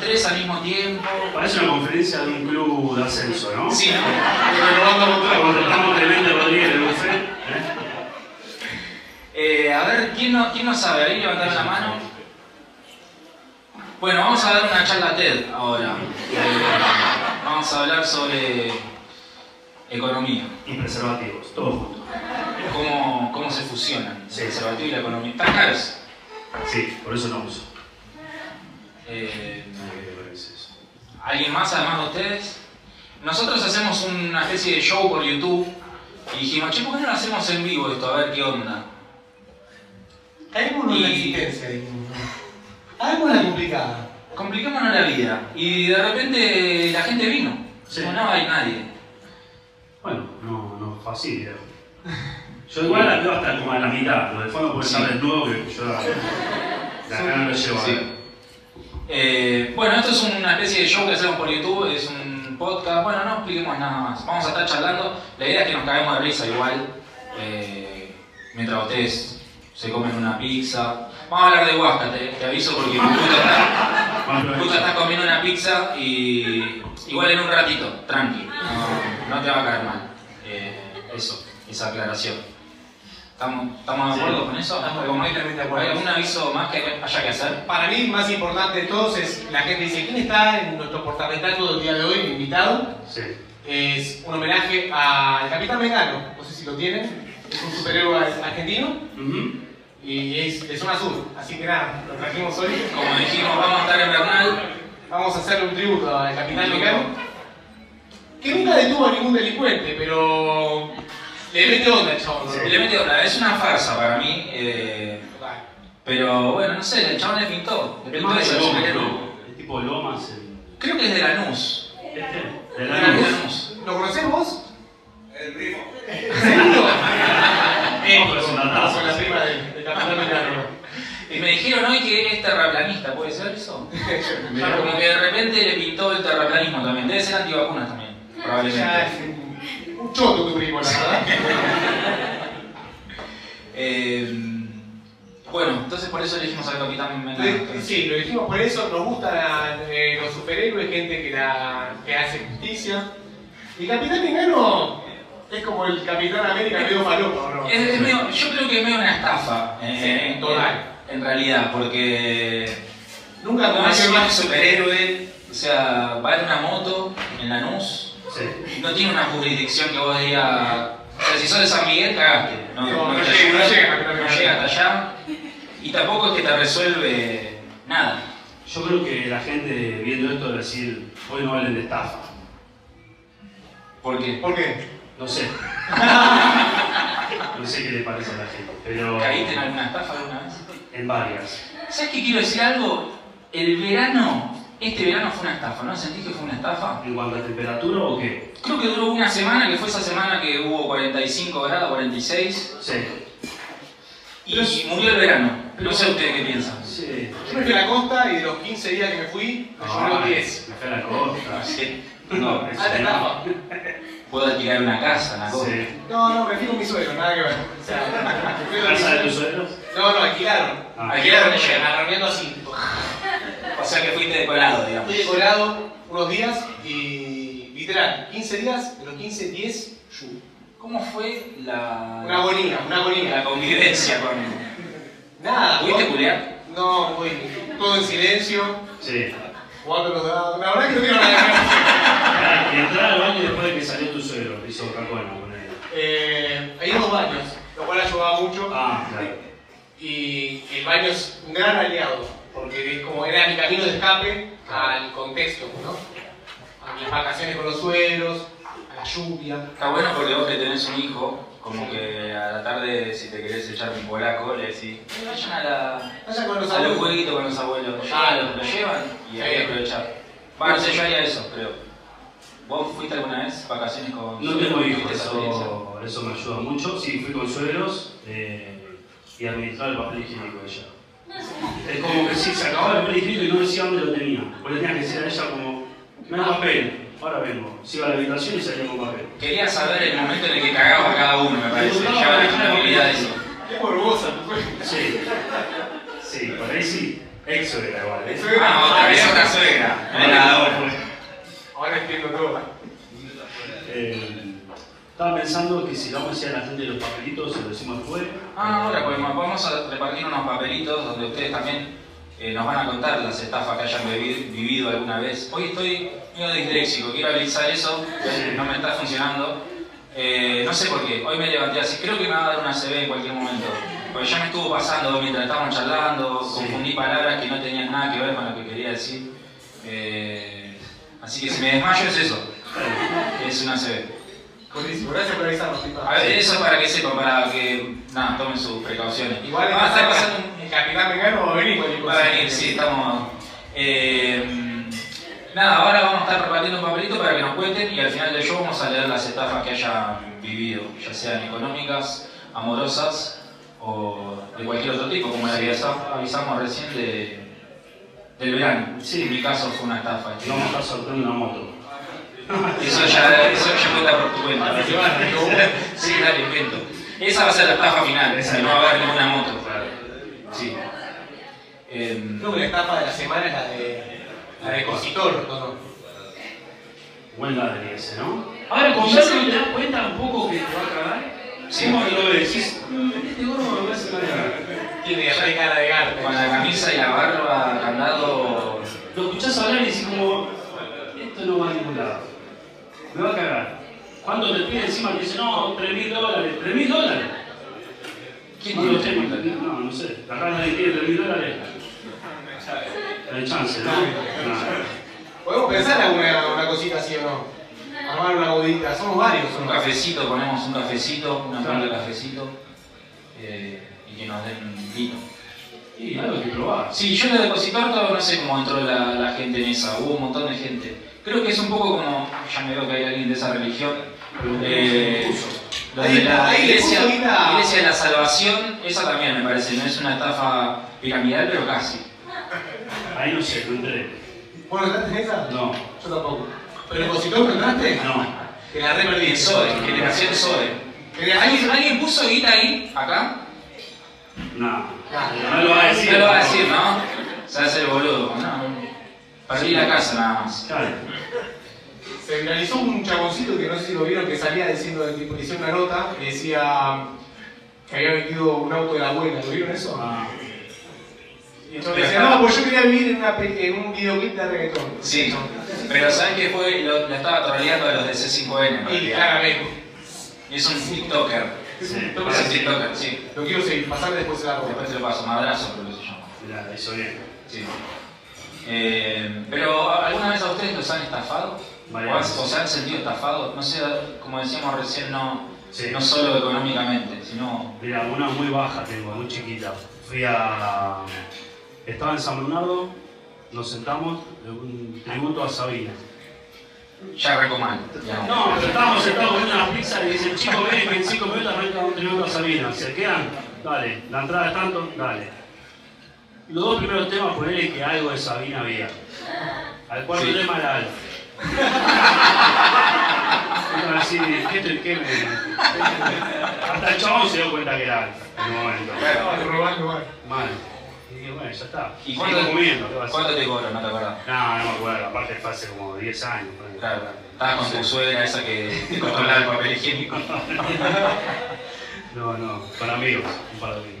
tres al mismo tiempo? Parece una conferencia de un club de ascenso, ¿no? Sí, ¿no? Contratamos Clemente Rodríguez buffet. ¿eh? Eh, a ver, ¿quién no, ¿quién no sabe? Ahí levantaron la mano. Bueno, vamos a dar una charla TED ahora. Eh, vamos a hablar sobre economía. Y preservativos, todos juntos. Cómo, cómo se fusionan el Sí. preservativo y la economía. ¿Están caros? Sí, por eso no uso. Eh. ¿Alguien más además de ustedes? Nosotros hacemos una especie de show por YouTube y dijimos, che, ¿por qué no lo hacemos en vivo esto? A ver qué onda. Caemos en una existencia, digamos. Hagamos la complicada. Compliquémonos la vida. Y de repente la gente vino. Sí. Como no hay nadie. Bueno, no, no es fácil. ¿eh? Yo igual la veo hasta como a la mitad. Lo de fondo puede Sí. estar desnudo que yo la, la cara no lo llevo a Sí. Eh, bueno, esto es una especie de show que hacemos por YouTube, es un podcast. Bueno, no expliquemos nada más. Vamos a estar charlando. La idea es que nos caguemos de risa igual. eh, mientras ustedes se comen una pizza. Vamos a hablar de Huasca, te, aviso porque justo estás comiendo una pizza y igual en un ratito, tranqui. No, no te va a caer mal. Eh, eso, esa aclaración. ¿Estamos, estamos de acuerdo con eso? Completamente de acuerdo. ¿Hay algún aviso más que haya que hacer? Para mí, más importante de todos es la gente dice: ¿Quién está en nuestro portarretrato del día de hoy, mi invitado? Sí. Es un homenaje al Capitán Mengano. No sé si lo tienen. Es un superhéroe argentino y es de zona sur. Así que nada, lo trajimos hoy. Como dijimos, vamos a estar en Bernal. Vamos a hacerle un tributo al Capitán Mengano. Que nunca detuvo a ningún delincuente, pero le mete onda el chabón. Le mete onda, es una farsa para mí. eh, pero bueno, no sé, el chabón le pintó. Le pintó de tipo Lomas. El... Creo que es de Lanús. Este. De De la Lanús. luz. Lanús. ¿Lo conocemos? El primo. Con la prima del, del Capitán Mengano. Y me dijeron hoy que es terraplanista, ¿puede ser eso? Como que de repente le pintó el terraplanismo también. Debe ser antivacunas también, probablemente. Un, choto tu primo, la verdad. Eh, bueno, entonces por eso elegimos al Capitán. Entonces, Sí, lo dijimos por eso, nos gustan eh, los superhéroes, gente que, la, que hace justicia. Y Capitán Mengano es como el Capitán América medio falopa, ¿no? Es- es medio- yo creo que es medio una estafa, eh, Sí, total. en, en realidad, porque Nunca no es un superhéroe, o sea, va en una moto, en Lanús, Sí. no tiene una jurisdicción que vos digas, o sea, si sos de San Miguel, cagaste, no, No, no te llega, ayuda, no llega, no llega hasta allá, y tampoco es que te resuelve nada. Yo creo que la gente viendo esto debe decir, hoy no hablen de estafa. ¿Por qué? ¿Por qué? No sé. no sé qué le parece a la gente, pero ¿Caíste en alguna estafa alguna vez? en varias. ¿Sabes qué quiero decir algo? El verano, este verano fue una estafa, ¿no? ¿Sentís que fue una estafa? ¿En cuanto a temperatura o qué? Creo que duró una semana, que fue esa semana que hubo 45 grados, 46, Sí. y murió el verano. No sé ustedes qué piensan. Sí. Yo me fui a la costa y de los 15 días que me fui, me llovió Ay, 10. Me fui a la costa. Sí. No, Ah, te estafa. Puedo alquilar una casa, una cosa. Sí. No, no, me fui con mi suegro, nada que ver. O sea, ¿Casa de tus suegro. suegros? No, no, alquilaron. Ah. Alquilaron. Agarrando así. O sea que fuiste decorado, digamos. Fui decorado unos días y literal, 15 días, de los 15, 10, lluvia. ¿Cómo fue la, Una agonía, una la agonía. convivencia con... Nada. ¿Pudiste culiar? No, muy todo en silencio, Sí. jugando los dados. La verdad que no quiero nada Y entrar al baño después de que salió tu suegro, hizo cacuana con él. Eh, hay dos baños, lo cual ayudaba mucho. Ah, claro. Y el baño es un gran aliado, porque es como era mi camino de escape al contexto, ¿no? A mis vacaciones con los suegros, a la lluvia. Está bueno porque vos que tenés un hijo, como que a la tarde si te querés echar un polaco, le decís, "Eh, vayan a, la, con los a los abuelos. jueguitos con los abuelos. Ah, Lo, lo llevan y ahí sí. aprovechar. Bueno, no sé, yo haría eso, creo. ¿Vos fuiste alguna vez vacaciones con No tengo hijos, eso, eso me ayuda mucho. Sí, fui con suegros eh, y administrar el papel higiénico de ella. Es como que sí, se acababa el papel higiénico y no decía dónde lo tenía. Vos le tenías que decir a ella como, me da papel. ahora vengo. Sigo a la habitación y salí con papel. Quería saber el momento en el que cagaba cada uno, me parece. Ya una disponibilidad de eso. Qué morbosa. Sí. Sí, por ahí sí. Exo era igual. ¿eh? Ah, otra vez otra suegra. Ahora entiendo todo. Eh, estaba pensando que si vamos a a la gente de los papelitos, se lo decimos después. Ah, ahora podemos, vamos a repartir unos papelitos donde ustedes también eh, nos van a contar las estafas que hayan vivido alguna vez. Hoy estoy medio disléxico, quiero avisar eso, eh, no me está funcionando. Eh, no sé por qué, hoy me levanté así, creo que me va a dar una CB en cualquier momento. Porque ya me estuvo pasando mientras estábamos charlando, Sí. confundí palabras que no tenían nada que ver con lo que quería decir. Eh, así que si me desmayo es eso, es una CB. Buenísimo, gracias por avisarnos, Pipa. A ver, eso para que sepan, para que nada, tomen sus precauciones. Igual va a estar pasando un, el capitán Mengano va a venir Va a venir, sí, estamos. eh, nada, ahora vamos a estar repartiendo un papelito para que nos cuenten y al final del show vamos a leer las estafas que hayan vivido, ya sean económicas, amorosas o de cualquier otro tipo, como la que avisa- avisamos recién de, del verano. Sí. En mi caso fue una estafa. Vamos a estar sorteando una moto. Eso ya, eso ya cuenta por tu cuenta. Sí, dale, invento. Esa va a ser la estafa final, esa, no va a haber ninguna moto. Sí. Em, Creo que la etapa de la semana es la de. la de Cositor, ¿o no? Buen ladri ese, ¿no? Ahora, con verlo te das cuenta un poco que te va a cagar. Sí. ¿Cómo que lo? Decís, "Mm, este gordo me parece que me va a cagar". Tiene re cara de gato. con la camisa y la barba, candado. Lo escuchás hablar y decís como, esto no va a ningún lado. Me va a cagar. Cuando te pide encima te dice, no, 3 mil dólares. ¿3 mil dólares? ¿Quién No, este cuenta? no, no sé. La rana que tiene 3 mil dólares. No hay chance, ¿no? No. ¿Podemos pensar alguna una cosita así o no? Armar una bodita. Somos varios, Un cafecito, ponemos un cafecito, una tabla de cafecito eh, y que nos den vino. Y algo que probar. Sí, yo en el depositor todo no sé cómo entró la, la gente en esa, hubo un montón de gente. Creo que es un poco como, ya me veo que hay alguien de esa religión, eh, lo de Ahí- la iglesia, de la salvación, esa también me parece, no es una estafa piramidal, pero casi. Ahí no sé, no entré. ¿Vos no entraste en esa? No, Yo tampoco. ¿Pero el Cositor no entraste? no. Que la re perdí. En SOE, generación SOE. ¿Alguien, ¿Alguien puso guita ahí, acá? No. Ah. No lo va a decir. No lo va a decir, ¿no? Se va a hacer el boludo. No, perdí la casa nada más. Claro. Se viralizó un chaboncito que no sé si lo vieron que salía diciendo que hicieron una nota que decía que había vendido un auto de la abuela. ¿Lo vieron eso? Ah, Y entonces decía, no, pues yo quería vivir en, una pe- en un videoclip de reggaetón. Sí, pero ¿sabes qué fue? Lo, lo estaba troleando a los de C5N. en Y claramente. Es un TikToker. Es Sí. un Es toque un así. TikToker, sí. Lo quiero seguir, pasarle después la ropa. Después te lo paso, madrazo creo que se llama. mirá, la hizo bien. Sí. Eh, pero ¿alguna vez a ustedes los han estafado? ¿O, se han sentido estafados? No sé, como decíamos recién, no, Sí. no solo económicamente, sino... Mira, una muy baja tengo, muy chiquita. Fui a. Estaba en San Bernardo, nos sentamos, un tributo a Sabina. Ya ya no. Pero estábamos sentados comiendo unas pizzas y dicen, chicos, ven, que en 5 minutos arranca un tributo a Sabina. ¿Se quedan? Dale. ¿La entrada es tanto? Dale. Los dos primeros temas, ponele que algo de Sabina había. Al cuarto Sí. tema era algo. Así, ¿qué te qué me- Hasta el chabón se dio cuenta que era algo en un momento. Estaban robando mal. Mal. Y dije, bueno, ya está. ¿Y cuánto, comiendo, cuánto te cobran? No te acordás. No, no me acuerdo, aparte fue hace como 10 años. Claro, estabas con tu suegra esa que te controlaba el papel higiénico. No, no, con amigos, un par de amigos.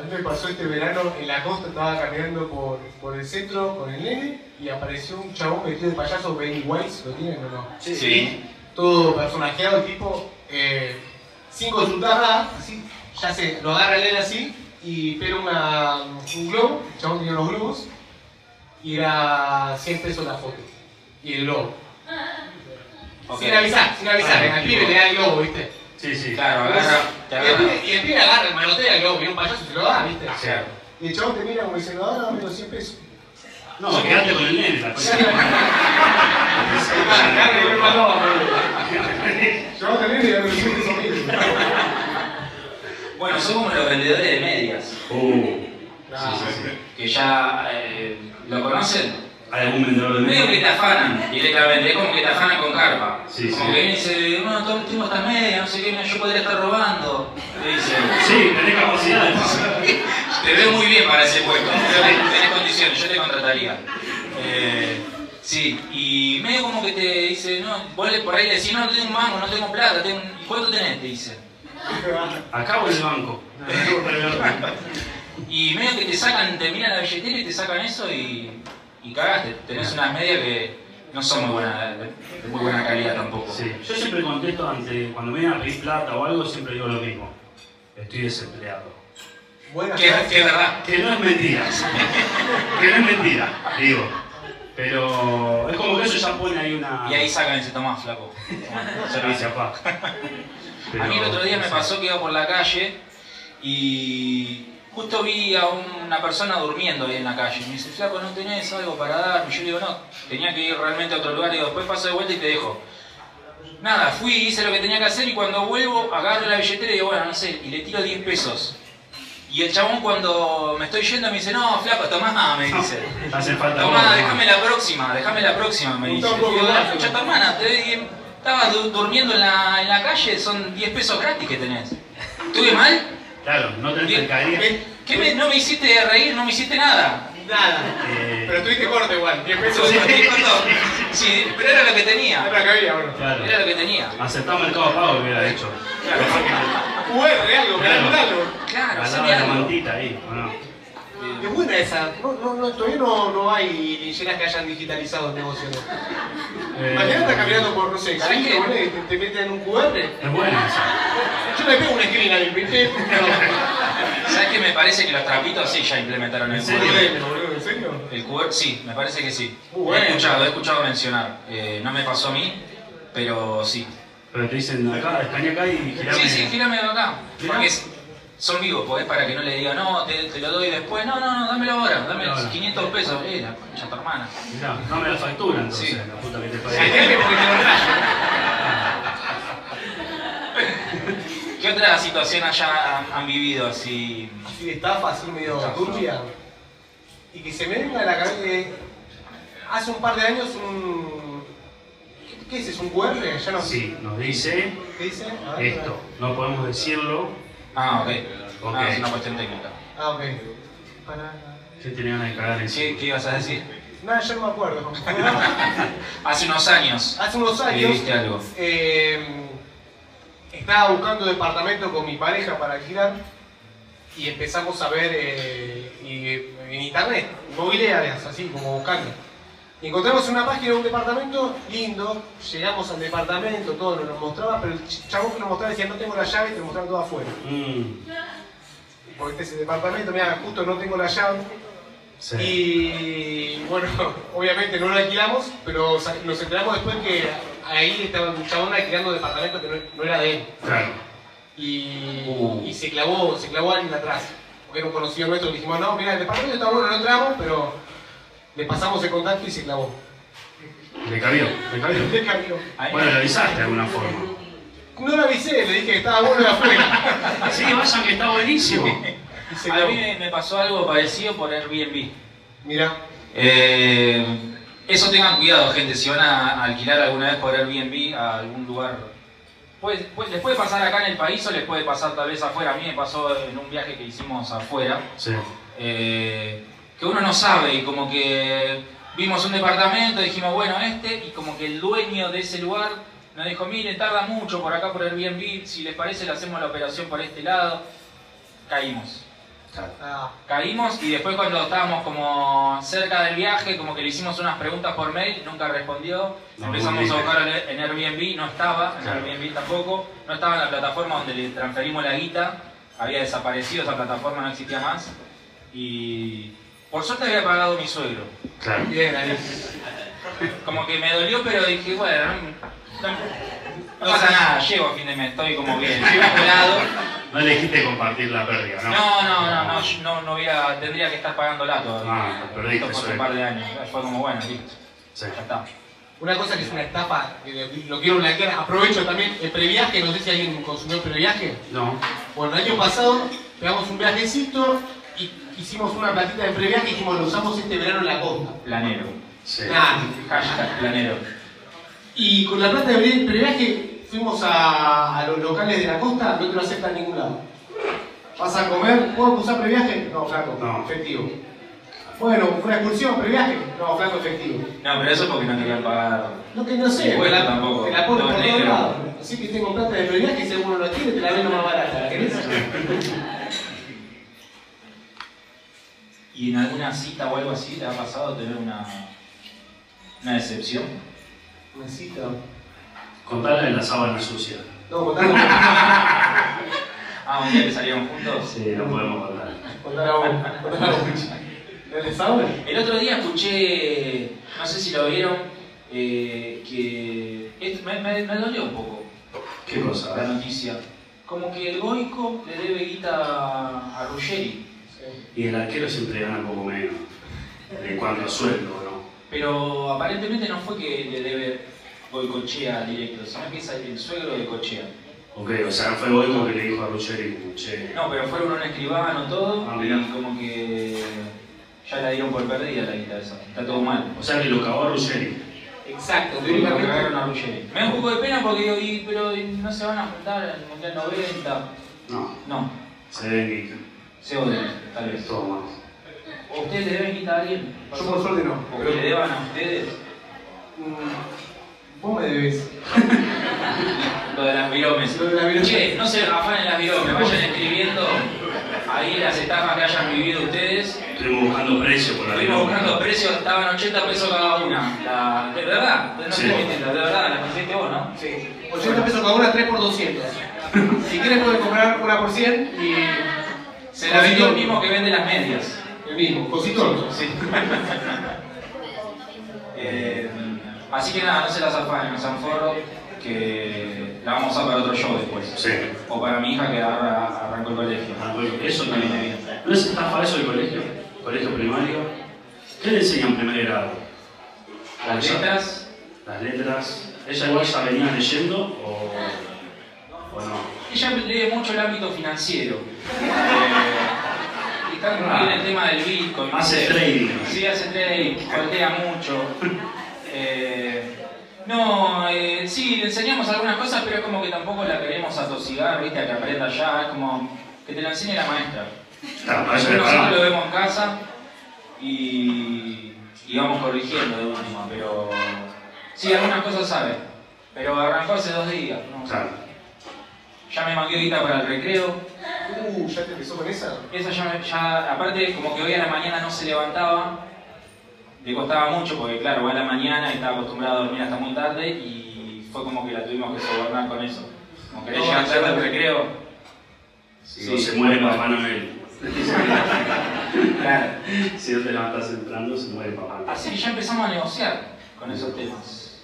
A mí me pasó este verano en la costa, estaba caminando por, por el centro con el nene y apareció un chabón vestido de payaso Pennywise, ¿lo tienen o no? Sí. Todo personajeado, el tipo, eh, sin consultar nada, así, ya se lo agarra el nene así y pega una, un globo, el chabón tenía unos globos y era 100 pesos la foto y el globo. Sin avisar, sin avisar, Ah, al pibe le da el globo, ¿viste? Sí, sí. Claro, agarra, te Y el pibe, y el pibe agarra, el manotea el globo, viene un payaso y se lo da, ¿viste? Claro. Y el chabón te mira como diciendo, ahora dame los 100 pesos. No, quedaste con el nene, la cosa. Yo también le doy 100 pesos. Bueno, como los vendedores de medias. Uh, Ah, Que ya. eh, ¿Lo conocen? Algún vendedor de Medio que te afanan directamente, es como que te afanan con carpa. Sí, como sí. que viene y dice, no, to- tengo esta media, no sé qué, yo podría estar robando. Te dice, Sí, tenés capacidad te veo muy bien para ese puesto, tenés, condiciones, yo te contrataría. Eh, sí, y medio como que te dice, no, vos le- por ahí le decís, no, no tengo un mango, no tengo plata, tengo, ¿y cuánto tenés? Te dice. Acá o el banco. Y medio que te sacan, te miran la billetera y te sacan eso y, y cagaste. Tenés unas medias que no son muy buenas, de, de muy buena calidad tampoco. Sí. Yo siempre contesto ante, cuando me vienen a pedir plata o algo, siempre digo lo mismo. Estoy desempleado. Buena Que, que es verdad. Que no es mentira. que no es mentira, digo. Pero es como que eso ya pone ahí una. Y ahí sacan ese tomás, flaco. Servicio, pa. A mí el otro día me Pero- pasó que iba por la calle y justo vi a una persona durmiendo ahí en la calle. Me dice, flaco, ¿no tenés algo para darme? Y yo le digo, no, tenía que ir realmente a otro lugar. Y digo, después paso de vuelta y te dejo. Nada, fui, hice lo que tenía que hacer y cuando vuelvo agarro la billetera y digo, bueno, no sé, y le tiro 10 pesos. Y el chabón cuando me estoy yendo me dice, no, flaco, tomá, me dice. Hace falta Tomá, déjame la próxima, déjame la próxima, me dice. Escucha tu hermana, te doy- estaba du- durmiendo en la, en la calle, son 10 pesos gratis que tenés. ¿Estuve mal? Claro, no tenés. Eh, ¿Qué me, no me hiciste reír, no me hiciste nada? Nada. Eh, Pero tuviste corte igual, 10 pesos. Sí, sí, pero era lo que tenía. Era que había, bueno. Claro. Era lo que tenía. Aceptaba Mercado Pago que hubiera hecho. QR, algo, para Claro. angularlo. Claro, Ganaba haceme la algo. mantita ahí, ¿o no? Es buena esa. No, no, no, todavía no, no hay lincheras que hayan digitalizado el negocio. ¿no? Eh, Imagínate estar caminando por, no sé, y te, te meten un QR. Es buena esa. Yo le pego una screen al ¿viste? ¿Sabes qué? Me parece que los trapitos sí ya implementaron el ¿En? QR. ¿en serio? El QR, sí, me parece que sí. He bueno. escuchado, he escuchado mencionar. Eh, no me pasó a mí, pero sí. Pero te dicen acá, escaneá acá y girame. Sí, sí, gírame acá. Mirá. Porque es- son vivos, pues para que no le diga, no, te, te lo doy después. No, no, no, dámelo ahora, dame. 500 pesos. Eh, la concha de tu hermana. Mirá, dame la factura entonces, Sí. la puta que te porque lo. ¿Qué otra situación allá han, han vivido así? Así de estafa, así medio turbia. Y que se me venga a la cabeza que hace un par de años un... ¿Qué, qué es? ¿Es un QR? Ya no Sí, nos dice ¿Qué dice? Ver, esto. No podemos decirlo. Ah, ok. Ah, es una cuestión técnica. Ah, ok. Para... ¿Qué cagar en ¿Qué, qué ibas a decir? Nada, yo no me acuerdo. Hace unos años Hace unos años viviste algo. eh, estaba buscando departamento con mi pareja para alquilar y empezamos a ver eh, y- en internet inmobiliarias, así como buscando. Encontramos una página de un departamento lindo, llegamos al departamento, todo nos lo mostraba, pero el ch- chabón que nos mostraba decía no tengo la llave y te mostraba todo afuera. Mm, Porque este es el departamento, mira, justo no tengo la llave. sí. Y bueno, obviamente no lo alquilamos, pero nos enteramos después que ahí estaba un chabón alquilando departamento que no, no era de él. Claro. Y, Uh. y se clavó, se clavó alguien atrás. Porque era un conocido nuestro, dijimos, no, mira, el departamento está bueno, no entramos, pero le pasamos el contacto y se clavó. Le cabió, le cabió. Le cambió. Ahí- Bueno, lo avisaste de alguna forma. No lo avisé, le dije que estaba bueno de afuera. Sí, vayan que está buenísimo. A mí me, pasó algo parecido por Airbnb. Mira, Eh, eso tengan cuidado, gente, si van a alquilar alguna vez por Airbnb a algún lugar. Puede- puede- les puede pasar acá en el país o les puede pasar tal vez afuera. A mí me pasó en un viaje que hicimos afuera, Sí. eh, que uno no sabe y como que vimos un departamento, dijimos, bueno, este, y como que el dueño de ese lugar nos dijo, miren, tarda mucho por acá por Airbnb, si les parece le hacemos la operación por este lado. Caímos. ah, Caímos y después cuando estábamos como cerca del viaje, como que le hicimos unas preguntas por mail, nunca respondió. No, Empezamos a buscar en Airbnb, no estaba, en Claro. Airbnb tampoco, no estaba en la plataforma donde le transferimos la guita, había desaparecido, esa plataforma no existía más. Y por suerte había pagado mi suegro. Claro. bien ahí. Como que me dolió, pero dije, bueno, no, no- pasa nada, llego a fin de mes, estoy como bien, estoy apurado. No le dijiste compartir la pérdida, ¿no? No, no, no, no, yo no, no hubiera, tendría que estar pagándola todavía. Ah, perdiste, Esto fue hace un par de años. Fue como, bueno, listo, Sí. ya está. Una cosa que es una estafa, que lo quiero blanquear, aprovecho también, el previaje, no sé si alguien consumió el previaje. No. Bueno, el año pasado pegamos un viajecito hicimos una platita de previaje y dijimos lo usamos este verano en la costa. Planero. Sí. Nadie. Hashtag planero. Y con la plata de pre- previaje fuimos a, a los locales de la costa, no te lo aceptan en ningún lado. ¿Vas a comer? ¿Puedo usar previaje? No, flaco, No. efectivo. Bueno, ¿una excursión, previaje? No, flaco, efectivo. No, pero eso porque no querían pagar. No que no sé, te tampoco. te la ponen Todo por todos lados. Así que tengo plata de previaje y si alguno lo quiere, te la vendo más barata. ¿La querés? ¿Y en alguna cita o algo así te ha pasado tener una, una decepción? Una cita. Contale de la sábana sucia. No, contalo. Ah, un día que salieron juntos. Sí, no podemos contar. Contalo a vos. Contalo a vos, Pichi. ¿No le? El otro día escuché, no sé si lo vieron, eh, que esto me, me, me dolió un poco ¿Qué cosa? la noticia. Como que el Goico le debe guita a Ruggeri. Y el arquero siempre gana un poco menos. En cuanto a sueldo, ¿no? Pero aparentemente no fue que le debe Goicochea directo, sino que es el suegro de Cochea. Ok, o sea, fue Boimo que le dijo a Ruggeri como, che, No, pero fueron un escribano todo Ah, y como que ya la dieron por perdida la guita esa. Está todo mal. o sea que lo cagó a Ruggeri. Exacto, Lo cagaron a Ruggeri. Me da un poco de pena porque digo, y, pero y no se van a juntar en el Mundial 90. No, No, se ven se odian, tal vez. todo más. ¿O ustedes le deben quitar a alguien? Yo por suerte no. ¿O que le deban a ustedes? Mm, Vos me debes. Lo de las viromes. Lo de las viromes. Che, no se afanen las viromes, vayan escribiendo ahí las estafas que hayan vivido ustedes. Estuvimos buscando precio por la Estuvimos buscando precios, estaban 80 pesos cada una. La, de verdad, no Sí. estoy mintiendo, de verdad, la conseguiste vos, ¿no? Sí. 80 pesos cada una, 3 por 200. Si quieres puedes comprar una por 100 y... Se la vendió el mismo que vende las medias. El mismo, cosito. Sí. Eh, así que nada, no se las afanen, no sean forros, que la vamos a usar para otro show después. Sí. O para mi hija que ahora arrancó el colegio. Ah, bueno, eso no viene bien. ¿No es estafa eso del colegio? ¿Colegio primario? ¿Qué le enseñan en primer grado? Las letras, Las letras. ¿Ella igual ya venía leyendo o, o no? ella lee mucho el ámbito financiero. Eh, y está muy bien el tema del Bitcoin. Hace ¿viste? trading. Sí, hace trading, voltea mucho. Eh, no, eh, sí, le enseñamos algunas cosas, pero es como que tampoco la queremos atosigar, ¿viste? A que aprenda ya, es como que te la enseñe la maestra. Claro, Nosotros lo vemos en casa y, y vamos corrigiendo de última, pero sí, algunas cosas sabe. Pero arrancó hace dos días, ¿no? Claro. Ya me mangué ahorita para el recreo. Uh, ¿ya te empezó con esa? Esa ya, me- ya, aparte, como que hoy a la mañana no se levantaba, le costaba mucho porque, claro, va a la mañana y estaba acostumbrada a dormir hasta muy tarde y fue como que la tuvimos que sobornar con eso. Como querés No, llegar tarde al sí. recreo. Si no se muere Papá Noel. Claro. Si no te levantas temprano, se muere Papá Noel. Así que ya empezamos a negociar con esos temas.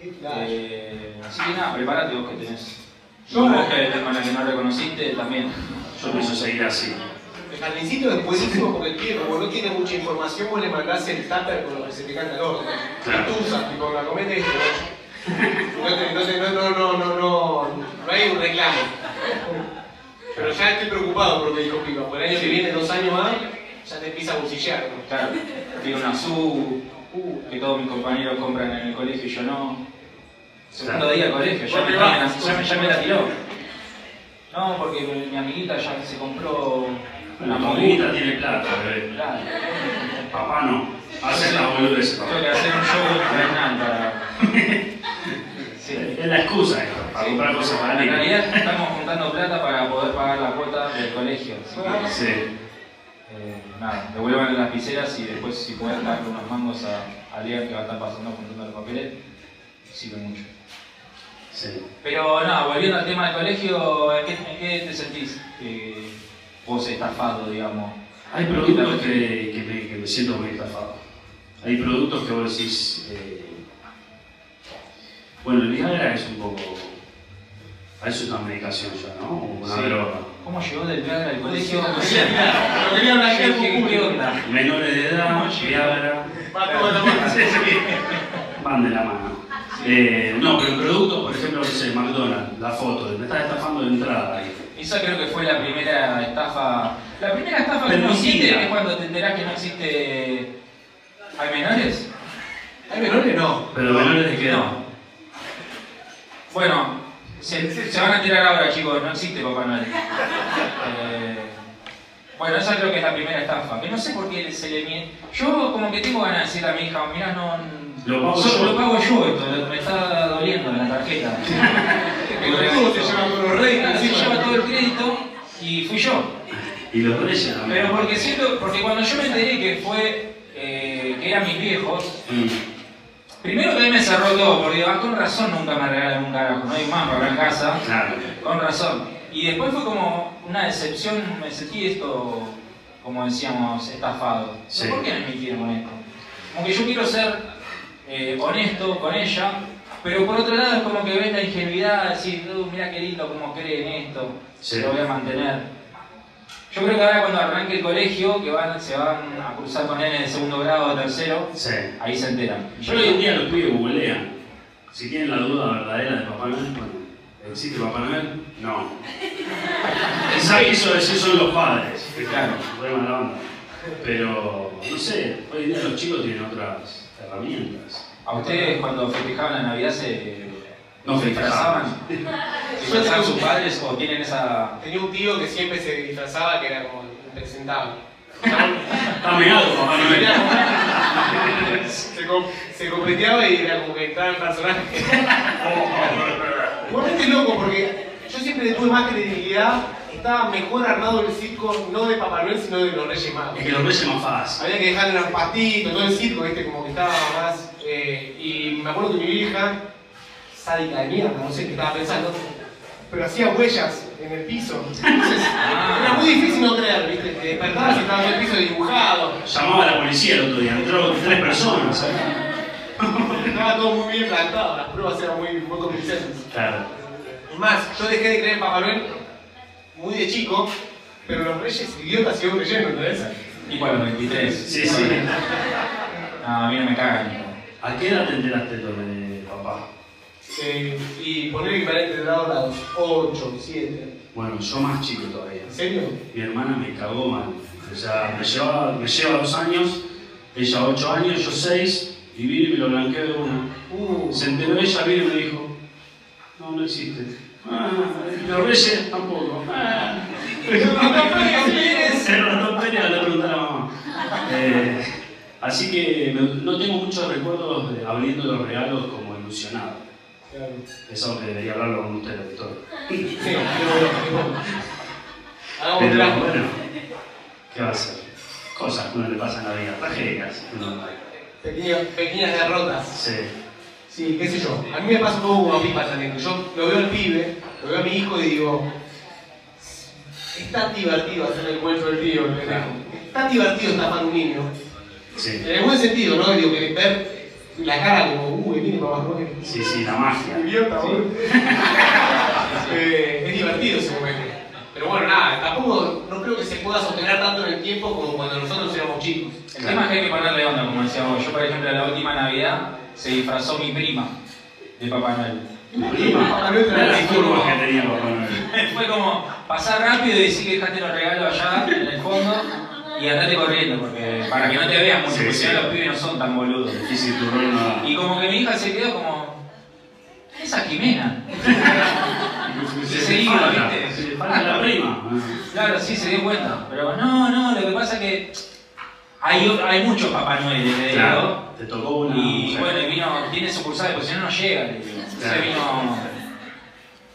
Sí, claro. Eh, así que nada, prepárate vos que tenés. Yo- Vos que con la que no reconociste también. Yo pienso seguir así. El jardincito es buenísimo porque el pibe, como no tiene mucha información, vos le mandás el tupper con lo que se te canta el orto. Claro. Y tú usas, tipo, la comete esto. ¿no? No, no, no, no, no, hay un reclamo. Pero ya estoy preocupado por lo que dijo Pipa, porque el año que viene, dos años más, ya te empieza a bolsillar. Claro, tiene una SU que todos mis compañeros compran en el colegio y yo no. Segundo día de colegio, ya me, ¿Dónde ya ya me- la tiró. No, porque mi, mi amiguita ya se compró La una amiguita tiene plata, bebé. Claro. Papá no. Hace la boludez, Tengo papá. que hacer un show infernal para. Sí. Es la excusa esto, para Sí. comprar cosas para En realidad estamos juntando plata para poder pagar la cuota del colegio. Así que, Sí. eh, nada, devuelvan las lapiceras y después si pueden darle unos mangos a, a Lea que va a estar pasando juntando los papeles, sirve mucho. Sí. Pero nada, volviendo al tema del colegio, ¿en qué, en qué te sentís eh, vos estafado, digamos? Hay productos que, que, me, que me siento muy estafado. Hay productos que vos decís. eh, bueno, el Viagra es un poco. Es una medicación ya, ¿no? Una Sí. droga. ¿Cómo llegó del Viagra al colegio? Lo quería hablar ¿Qué, qué- qué onda? Menores de edad, Viagra, Va todo de la mano. van de la mano. Eh, no, pero en productos, por ejemplo, no sé, McDonald's, la foto, me estás estafando de entrada ahí. Esa creo que fue la primera estafa. La primera estafa que Pero siente mentira. es cuando te enterás que no existe. ¿Hay menores? Hay menores no. Pero menores de qué edad. Bueno, se, se van a tirar ahora, chicos, no existe Papá Noel. Eh, bueno, esa creo que es la primera estafa. Que no sé por qué se le miente. Yo como que tengo ganas de decirle a mi hija, mirá, no... Lo pago yo". lo pago yo esto, me está doliendo la tarjeta. Tú te llevan todos los reyes Se lleva todo el crédito y fui yo. Y los reyes también. Pero porque siento, porque cuando yo me enteré que fue, eh, que eran mis viejos, Mm. primero que a mí me cerró todo, porque ah, con razón nunca me regalan un carajo, no hay más para en casa, Claro. con razón. Y después fue como una decepción, me sentí esto, como decíamos, estafado. Sí. ¿Por qué me mintieron con esto? Como que yo quiero ser eh, honesto con ella, pero por otro lado es como que ves la ingenuidad, decir, "Uh, mira qué lindo cómo cree en esto, Sí. lo voy a mantener. Yo creo que ahora cuando arranque el colegio, que van, se van a cruzar con él en el segundo grado o tercero, Sí. ahí se enteran. Yo hoy en día los pibes googlean. Si tienen la duda verdadera de Papá Noel, bueno, ¿existe Papá Noel? No. Quizá quiso decir son los padres. Claro. Re mala onda. Pero, no sé, hoy en día los chicos tienen otras herramientas. ¿A ustedes cuando festejaban la Navidad se No se disfrazaban? festejaban. ¿Se disfrazaban sus padres o tienen esa...? Tenía un tío que siempre se disfrazaba que era como impresentable. Está Papá Noel. se, com- se completeaba y era como que entraba en personaje. Igualmente es loco porque yo siempre tuve más credibilidad. Estaba mejor armado el circo, no de Papá Noel, sino de los Reyes Magos. Es que los reyes más fácil. Había que dejarle los patitos, todo el circo, ¿viste? Como que estaba más. eh, y me acuerdo que mi hija, sádica de mierda, no sé qué estaba pensando, pero hacía huellas en el piso. Entonces, era muy difícil no creer, ¿viste? Te despertabas y estaba todo el piso dibujado. Llamaba a la policía el otro día, entró tres personas. ¿sabes? Estaba todo muy bien plantado, las pruebas eran muy, muy convincentes. Claro. Más, yo dejé de creer en Papá Noel muy de chico, pero los reyes idiotas siguen creyendo, ¿entendés? A los 23. Sí, sí. No, a mí no me cagan. ¿A qué edad te enteraste lo de papá? Eh, y poner que para entrenado a los 8, 7. Bueno, yo más chico todavía. ¿En serio? Mi hermana me cagó mal. O sea, me, llevaba, me lleva dos años, ella ocho años, yo seis, y vine y me lo blanqueé de una. Uh, Se enteró ella, vino y me dijo, no, no existe. Ah, los reyes tampoco. Ah. El ratón Pérez le pregunté a la mamá. Eh, así que no tengo muchos recuerdos de abriendo los regalos como ilusionado. Eso que debería hablarlo con usted, doctor. Pero bueno, ¿qué va a hacer? Cosas que uno le pasan en la vida, tragedias. pequeñas derrotas. Sí. Sí, qué sé yo. A mí me pasa un poco como a Pipa también. Yo lo veo al pibe, lo veo a mi hijo y digo, es tan divertido hacer el cuento del tío, el pendejo. Es tan divertido estafar un niño. Sí, En el buen sentido, ¿no? Digo, que ver la cara como, uh, viene papá Noel. sí, sí, la magia. Idiota, boludo. Eh, es divertido ese momento. Pero bueno, nada, tampoco no creo que se pueda sostener tanto en el tiempo como cuando nosotros éramos chicos. El tema es que hay que ponerle onda, como decía vos. Yo, por ejemplo, la última Navidad se disfrazó mi prima de Papá Noel. Papá Noel Era trae la curva que tenía Papá Noel. Fue como pasar rápido y decir que dejaste los regalos allá en el fondo y andate corriendo, porque para que no te vean mucho, Sí, porque sí. los pibes no son tan boludos. Difícil tu rol no. Y como que mi hija se quedó como. Esa Jimena. Se seguido, falta, ¿viste? se falta la prima. Claro, sí se dio cuenta. Pero no, no, lo que pasa es que hay, hay muchos Papá Noel, le digo. Claro, te tocó una. Y mujer. bueno, vino, tiene sucursales, porque si no, no llega. le digo. Entonces Claro. vino.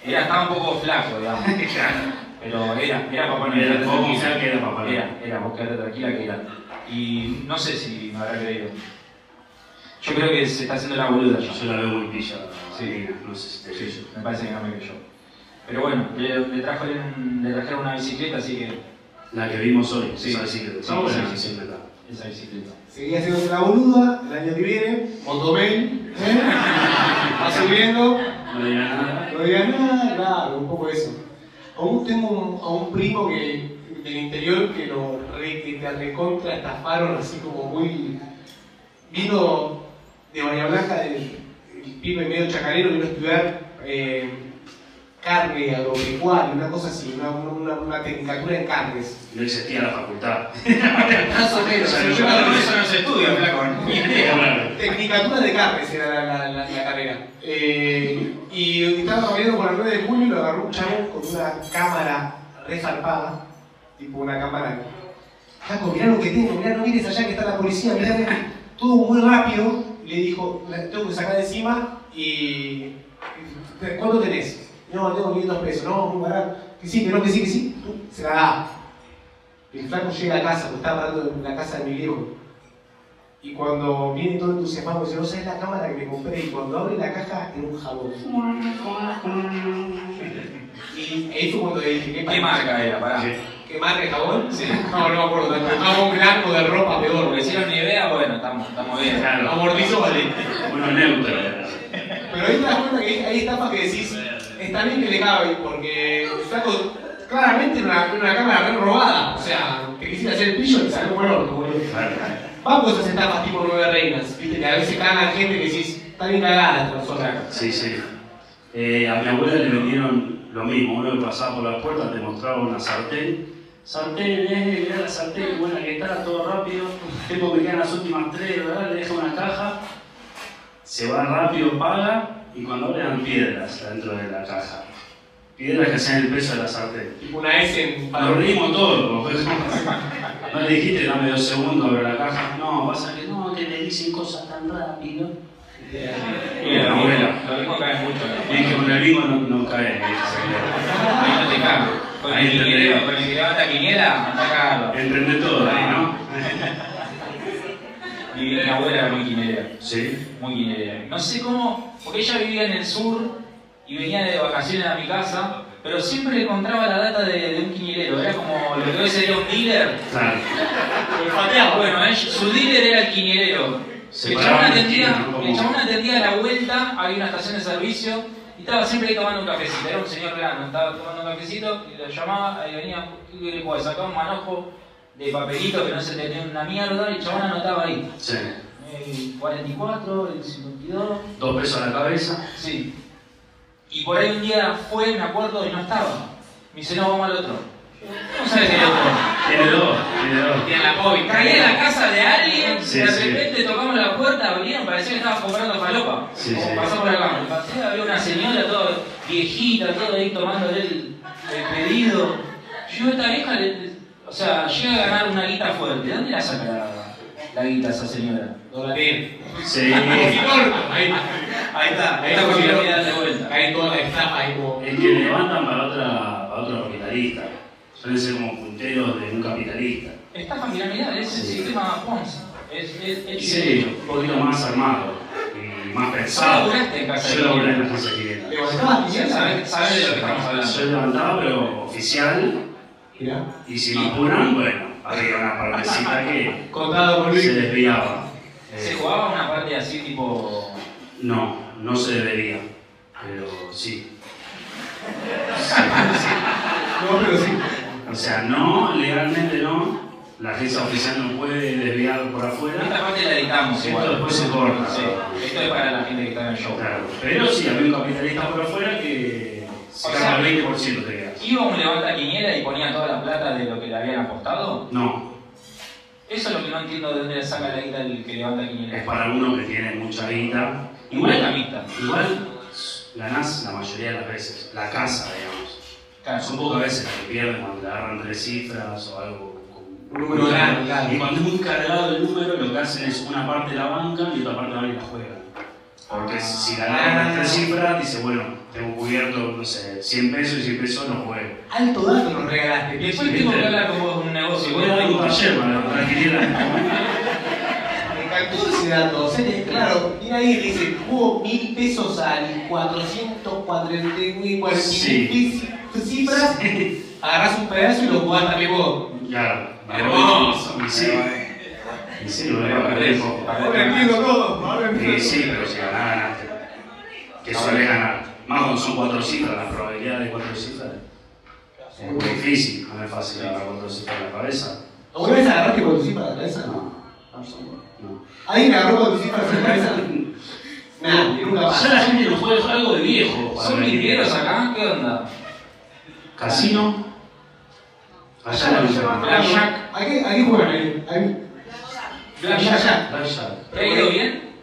Era, estaba un poco flaco, digamos. Pero era, era Papá Noel. Era, tranquila. que era Papá Noel. Era, era, vos quedate tranquila que era. Y no sé si me habrá creído. Yo creo que se está haciendo la boluda ya. Yo la veo muy pilla. Sí. no sé si te Sí, sí, me parece que no me creyó. Pero bueno, le, le, trajo le trajeron una bicicleta, así que La que vimos hoy, Sí. esa bicicleta. Sí, sí, sí, sí, esa bicicleta. Seguí haciendo la boluda, el año que viene, Motomel, ¿eh? va subiendo, No diga nada. no nada, claro, un poco eso. Aún tengo un, a un primo que, del interior que lo re, que te recontra estafaron así como muy... Vino de Bahía Blanca, del el pibe medio chacarero, vino a estudiar eh, carne agropecuaria, una cosa así, una, una, una tecnicatura en carnes. No existía la facultad. Más o menos. Yo Bueno, eso no se estudia, flaco. Tecnicatura de carnes era la, la, la- la carrera. Eh, y estaba caminando por la 9 de julio y lo agarró un chabón con una cámara resarpada, tipo una cámara. Flaco, mirá lo que tengo, mirá, no mires allá que está la policía, mirá, mirá. Todo muy rápido. Le dijo, la tengo que sacar de encima y. ¿Cuánto tenés? No, tengo 500 pesos. No, muy barato. Que sí, que no, que sí, que sí. Tú, se la da. El flaco llega a casa, porque estaba parando en la casa de mi viejo. Y cuando viene todo entusiasmado, dice, no sabes la cámara que me compré. Y cuando abre la caja, era un jabón. Y ahí fue cuando dije, ¿qué, ¿Qué marca era? Pará. Sí. ¿Qué marca el jabón? No, no me acuerdo. tanto. Un jabón blanco de ropa peor. Si no ni idea, bueno, estamos, estamos bien. Claro. Amortizó, vale. Uno neutro. Pero ahí te das cuenta que hay- hay etapas que decís, está bien que le cabe, porque flaco claramente una, una cámara re robada. O sea, te quisiste hacer el pillo y salió el orto, boludo. Vamos a esas etapas tipo nueve reinas, viste, que a veces cagan gente que decís, está bien cagada esta persona. Sí, sí. Eh, a mi abuela le vendieron lo mismo. Uno que pasaba por la puerta te mostraba una sartén. Sartén, eh, mirá la sartén, buena que está, todo rápido. Tipo me quedan las últimas tres, ¿verdad? Le deja una caja. Se va rápido, paga y cuando abre dan piedras dentro de la caja. Piedras que hacían el peso de la sartén. Una S en Nos reímos todos. pues. No le dijiste, dame dos segundos, abre la caja. No, pasa que no, que le dicen cosas tan rápido. Y la abuela, lo mismo cae mucho. Que con el bingo no, no cae. Ahí no te cago. Con Ahí el que levanta quiniela, anda a cagarlo. Entendé todo ahí, ¿no? Mi, mi abuela era muy quinelera. Sí. Muy quinelera. No sé cómo, porque ella vivía en el sur y venía de vacaciones a mi casa, pero siempre le encontraba la data de, de un quinilero. Era como lo que hoy sería un dealer. Claro. olfateado. Bueno, ella- su dealer era el quinilero. Se El chabón en atendía, la vuelta, había una estación de servicio y estaba siempre ahí tomando un cafecito. Era un señor grande, estaba tomando un cafecito y lo llamaba, ahí venía, ¿qué le puede sacar un manojo de papelito que no se tenía una mierda y el chabón anotaba ahí. Sí. El 44, el 52, Dos pesos a la cabeza. sí. Y por ahí un día fue, me acuerdo, y no estaba. Me dice, no, vamos al otro. ¿Cómo sabes que el otro? Tiene dos, tiene dos. Tiene la COVID. Caí en la casa de alguien, Sí, de sí. repente tocamos la puerta, abrieron, parecía que estaba comprando falopa. Sí, Como sí. pasó por acá. Pasé, había una señora toda viejita, todo ahí tomando el, el pedido. Yo esta vieja, le- o sea, llega a ganar una guita fuerte. ¿De dónde la saca la, la guita esa señora? Dolarín. Sí. Ahí, Ahí está, ahí está con mi vida de vuelta. ahí toda la estafa, ahí como... Es que levantan para, otra, para otro capitalista. Suelen ser como punteros de un capitalista. Estafa piramidal, es el Sí. sistema Ponzi. Es, es, es Sí, un poquito más armado y más ¿Vos pensado. laburaste en casa Yo laburé en la casa de sabés, sabés de lo que estamos hablando. Yo levantaba, pero oficial. Mirá. Y si me apuran, bueno, había una partecita que Contado por se desviaba. ¿Se Eh, jugaba una parte así tipo... no, no se debería. Pero sí. Sí, sí. No, pero sí. O sea, no, legalmente no. La agencia oficial no puede desviar por afuera. Esta parte la editamos Esto igual. después se corta. Sí, esto es para la gente que está en el show. Claro. Pero sí, había un capitalista por afuera que O gana sea, el 20% te quedas. ¿Iba un levanta quiniela y ponía toda la plata de lo que le habían apostado? No, Eso es lo que no entiendo de dónde le saca la guita el que levanta es quiniela. para uno que tiene mucha guita. Igual es la mixta. Igual ganás la mayoría de las veces. La casa, digamos. Claro. Son pocas veces que pierden cuando le agarran tres cifras o algo. Un número grande. Y cuando es muy cargado el número, lo que hacen es una parte la banca y otra parte y la juegan. Porque si las tres cifras, dice, bueno, tengo cubierto, no sé, 100 pesos y 100 pesos no juego. Alto dato nos regalaste. Y después tengo que hablar con vos de un negocio. voy a dar un taller para para que. Me encantó ese dato. O sea, que, claro, viene ahí dice, hubo mil pesos al 440 Sí. mil cifras, agarrás un pedazo y lo jugás también vos. Claro. Hermoso. Sí. Y sí, lo a todo. Sí, pero si ganaste. Que suele ganar. Más cuando son cuatro cifras, la probabilidad de cuatro cifras es muy difícil. No es fácil ganar cuatro cifras en la cabeza. ¿Alguna vez agarraste con tu cifra en la cabeza? No, No. no. ¿Alguien agarró con tu cifra en la cabeza? Nadie, nunca Ya pasa. la gente no juega es algo de viejo. ¿Son mí. vidrieros acá? ¿Qué onda? Casino. Allá la. Blackjack. Aquí, aquí juegan, ahí. ¿Te ha ido bien?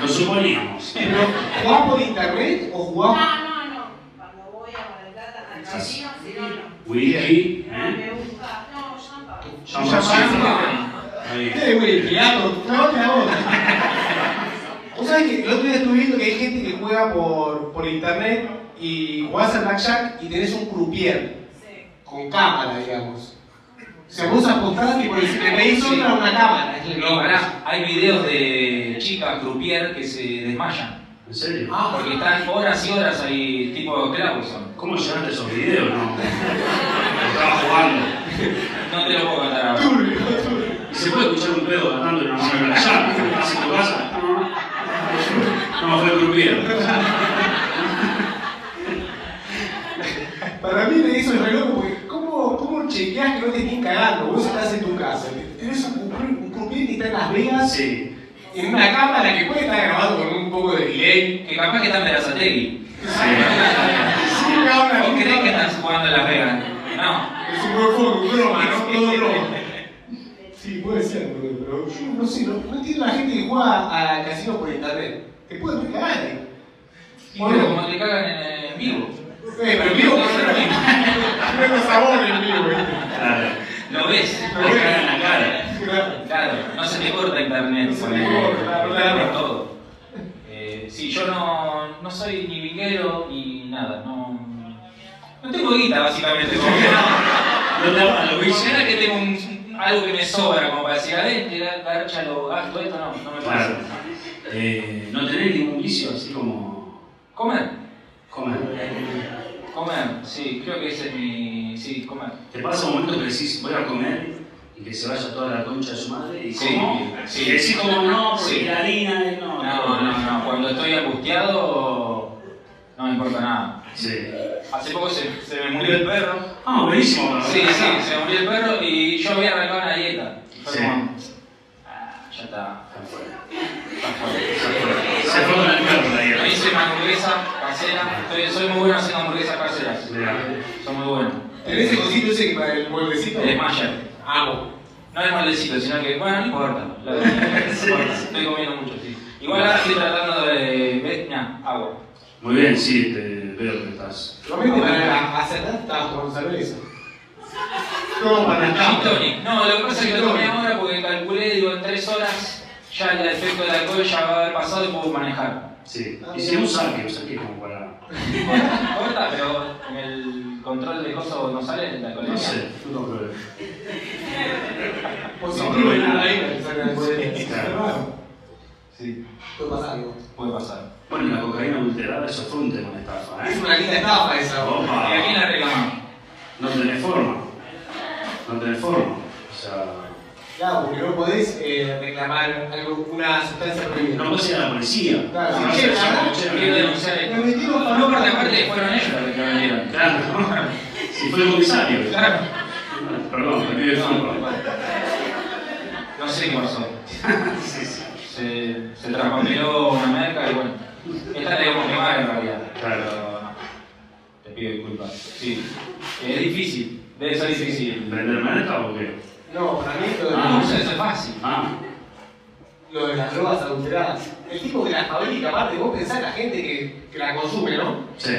Lo suponíamos. Pero, ¿jugás por internet o No, jugás? no, no. Cuando voy a Mar del Plata, casino, si no, no. Wiki. No ¿eh? me gusta. No, champán. Champán. Ustedes, la bola. Vos sabés que el otro día estuve viendo que hay gente que juega por, por internet y jugás al blackjack y tenés un croupier Sí. con cámara, digamos. Vos apostás y por si le pedís otra una cámara. No, pará. Hay videos de chicas croupier que se desmayan. ¿En serio? Ah, Porque están horas y horas ahí, tipo clavos. ¿Cómo llegaste a esos videos? No. Estaba jugando. No te lo puedo contar ahora. ¿Y se puede escuchar un pedo ganando en una mano en la llave? ¿Estás en tu casa? No, fue croupier. Para mí me hizo el reloj porque ¿cómo, ¿cómo chequeás que no te estén cagando? Vos estás en tu casa, tenés un un que está en Las Vegas Sí. en una cámara que puede estar grabando con un poco de delay. Que capaz que están en Verazategui. Sí, cabrón, ¿Vos creés que estás jugando en Las Vegas? No. Es un buen foco, broma, ¿no? Todo broma. Sí, puede ser, pero, yo no sé, no, no entiendo la gente que juega al casino por internet. Te pueden cagar ahí. Y pero como te cagan en, en vivo. Eh, pero en vivo, no es sabor en vivo, ¿viste? Claro. Lo ves. Te cagan en la cara. Claro. Claro, no se te corta internet. No se te corta, claro, todo. Eh, sí, yo no, no soy ni vinguero ni nada. No, no tengo guita, básicamente. Como que no. No te va a lo Como bici. que no es que tengo un- algo que me sobra como para decir, a ver, la garcha lo gasto esto, no, no me pasa. Claro. Eh, ¿No tenés ningún vicio así como Comer, comer? Comer, sí, creo que ese es mi. Sí, comer. ¿Te pasa un momento que decís voy a comer y que se vaya toda la concha de su madre? ¿Y Sí, cómo? sí. Y decís como no, porque Sí. la harina es no. No, no, no, cuando estoy angustiado no me importa nada. Sí. Hace poco se, se me murió el perro. Ah, buenísimo. Sí, sí, se me murió el perro y yo había arrancado una dieta. Fue Sí. como, ya está, Está fuera. está fuera. Se fue con el la Me hice una hamburguesa casera. Estoy- soy muy bueno haciendo hamburguesas caseras. Soy muy bueno. ¿Tenés el cosito ese que para el mueblecito? El Smasher. Amo. No es moldecito, sino que, bueno, no importa. La- no importa. Estoy comiendo mucho, sí. Igual ahora estoy tratando de. ¿ves? Mirá, agua. Muy bien, sí, te veo que estás. Normalmente para hacer nada estabas con cerveza. No, para Gin nada. tonic. No, lo que pasa es que lo tomé ahora porque calculé, digo, en tres horas ya el efecto del alcohol ya va a haber pasado y puedo manejar. Sí. Y si un saque, un saque como para. Corta, pero con el control de coso no sale la No colección. sé, no problema. Positivo nada ahí, el. Sí, Puede pasar, ¿no? puede pasar. Bueno, la cocaína adulterada, eso fue un tema de estafa, Es ¿eh? una linda estafa esa. ¿no? ¿Y a quién Opa. la reclamamos? No tenés forma. O sea. Claro, porque no podés eh, reclamar algo, una sustancia prohibida. No podés ir a la policía. Claro, No, sí, no, porque aparte fueron ellos los que lo vendieron. Claro. Si fue el comisario. Claro. Perdón, me pido disculpas. No sé qué pasó. Sí, sí. Se, se traspapeló una merca y bueno. Esta la íbamos a quemar en realidad. Claro. Pero no. Te pido disculpas. Sí. Es difícil. Debe ser difícil. ¿Vender merca o qué? No, para mí lo de, No, no sé, eso es fácil. Ah, lo de las drogas adulteradas. El tipo que las fabrica, aparte, vos pensás la gente que, que la consume, ¿no? sí.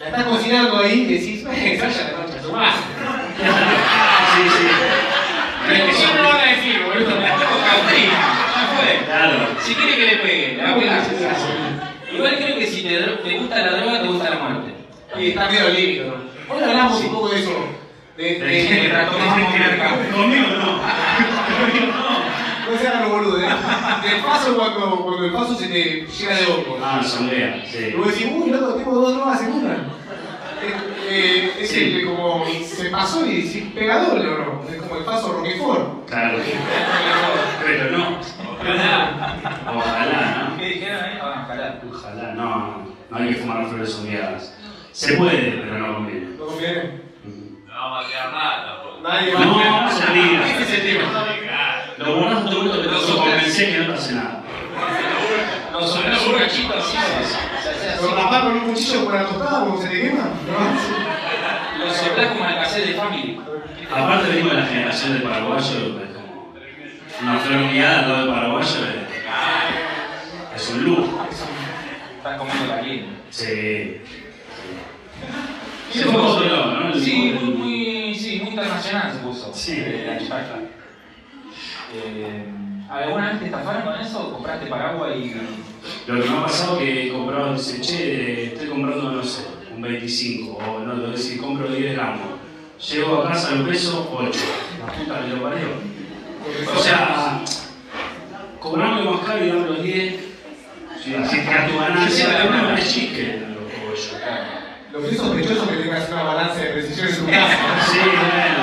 La estás cocinando ahí y decís, eh, calla la concha, tu madre. Sí, sí. ¿Qué me van a decir, boludo? Cautrina, ya fue. Claro. Si quiere que le pegue, le va a pegar. Igual creo que si te, te gusta la droga, te gusta la muerte. Y está medio ¿no? Hoy hablamos un poco de eso. De, de, De- no. Conmigo no. no se hagan los boludos, ¿eh? Del paso cuando, cuando el paso se te llega de hongo. Ah, sonrea, sí. Y vos decís, uy, loco, tengo dos drogas en una. Eh, eh, es Sí. el, como, se pasó y decís, pegador, ¿o no? Es como el paso Roquefort. Claro. Pero no. Ojalá, ¿no? ¿Qué dijeron ahí? Ah, ojalá. Ojalá, no. No hay que fumar flores humeadas. Se puede, pero no conviene. ¿No conviene? No. Nadie No, es. No, Lo guardas todo el pero te convencé que no te hace nada. Los soplás un cachito así. Lo tapás con un cuchillo por la tostada como se te quema. Los soplás como el cassette de Family. Aparte venimos de la generación de paraguayo, es como una flor guiada al lado del paraguayo es, es un lujo. Estás comiendo caliente. Sí. Se fue ¿no? Sí, muy, muy, internacional se puso. Sí. Eh, la chacra. Eh, ¿Alguna vez te estafaron con eso? ¿Compraste paraguas y.? Lo que me ha pasado es que he comprado, dice, che, estoy comprando, no sé, un 25, o no, lo decir, compro 10 gramos. Llego a casa, lo peso, 8. La puta que lo parió. O sea, cobrame más caro y dame los 10. Sí, así te da tu ganancia, pero no me chisque, lo que es sospechoso que tengas una balanza de precisión en tu casa. Sí, bueno.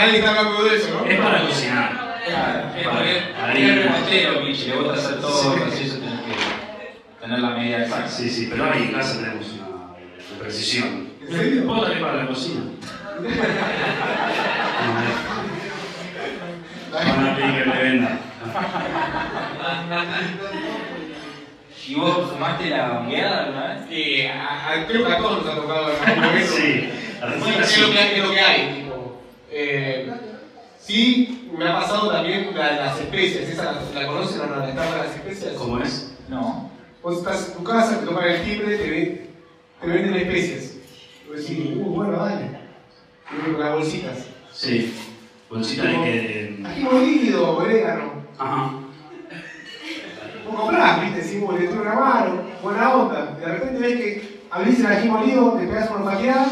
Nadie está hablando de eso, ¿no? Es para cocinar. Claro, es es repostero, Michi, le gusta hacer todo, así eso tienes que tener la medida exacta. Sí, sí, pero ahí en casa tenemos una precisión. ¿En serio? ¿Puedo también para la cocina? Van a pedir que me venda. ¿Y vos fumaste la hongueada alguna vez? A- a- creo que a todos nos ha tocado. Sí, la sí. es lo que hay. Eh, sí, me ha pasado también la de las especias. ¿Esa la, la conocen o no? La estafa de las especias. ¿Cómo es? No. Vos estás en tu casa, te tocan el timbre, te, ven- te venden especias. Vos decís, uh, bueno, dale. Y con las bolsitas. Sí. Bolsita de que. Aquí molido, orégano. Ajá. Vos comprás, viste, sí, le tuve una mano, buena onda. De repente ves que abrís el ají molido, te pegas una faqueada,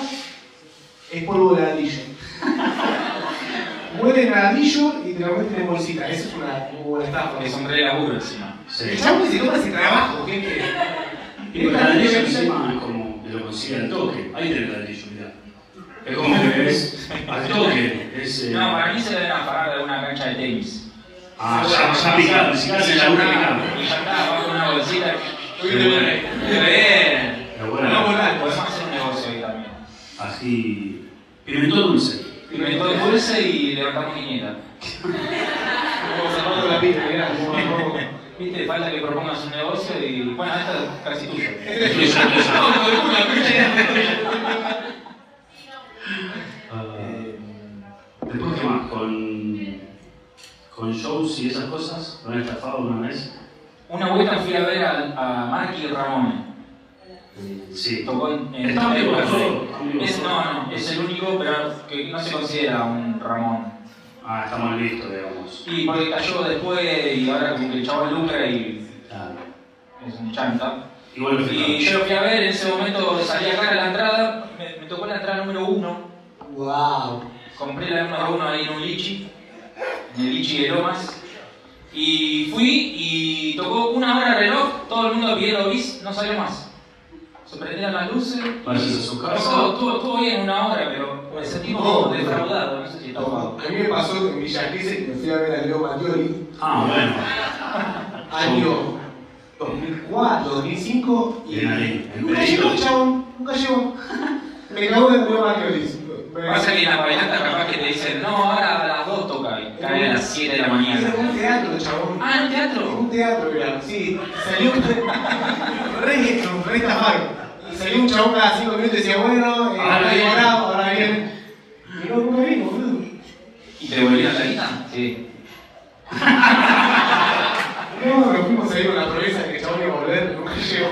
es polvo de ladrillo. Huele el ladrillo y te lo meten en bolsita. Eso es una muy buena estafa. Es un re laburo encima. El Sí. chabón se toma ese trabajo, gente. Y el ladrillo encima es como que lo consigue al toque. Ahí tenés el ladrillo, mirá. Es como que es al toque. Es, eh, No, para mí se deben apagar de alguna cancha de tenis. Ah, ya, ya picado, ni siquiera se llama está, picado. Y ya está, va con una bolsita. Muy Qué bien. Vamos, dale. Podemos hacer un negocio ahí también. ají. Pimentón dulce. Dulce y levantamos. Vamos sacando la pila, mirá, como. Viste, falta que propongas un negocio y bueno, esta es casi tuyo. Ah, Eh, Después, ¿qué más? Con, con shows y esas cosas, ¿lo han estafado una vez? Una vuelta fui a ver a, a Marky Ramón. Sí. Tocó en, en Está vivo, en- todo. es, No, no, es el único, pero que no se considera un Ramón. Ah, está mal visto, digamos. Y porque cayó después y ahora como que el chaval lucra y Claro. es un chanta. Igual lo Y yo lo fui a ver, en ese momento salía cara la entrada, me, me tocó la entrada número uno. Wow. Compré la número uno ahí en un lichi, en el lichi de Lomas. Y fui y tocó una hora de reloj, todo el mundo pidiendo bis, no salió más. Se prendieron las luces. A su casa. Estuvo, estuvo bien una hora, pero me sentí como defraudado, no sé si. A mí me pasó en Villa Gesell que me fui a ver a Leo Mattioli, Ah, bueno. año 2004, 2005, y Bien ahí, en nunca llegó, chabón, nunca llegó. Me cagó de Leo Mattioli. Me- Pasa que en la bailanta capaz que te dicen, no, ahora a las 2 toca y cae a las 7 de la Era mañana. un teatro, chabón. Ah, ¿en un teatro? Un teatro, era, sí. Salió re, re estafaron. Y salió un chabón cada 5 minutos y decía, bueno, eh, Ahora está viene. demorado, ahora viene. Y no, nunca vino, boludo. ¿Y te devolvieron la guita? Sí. No, nos fuimos ahí con la promesa de que el chabón iba a volver, nunca llegó.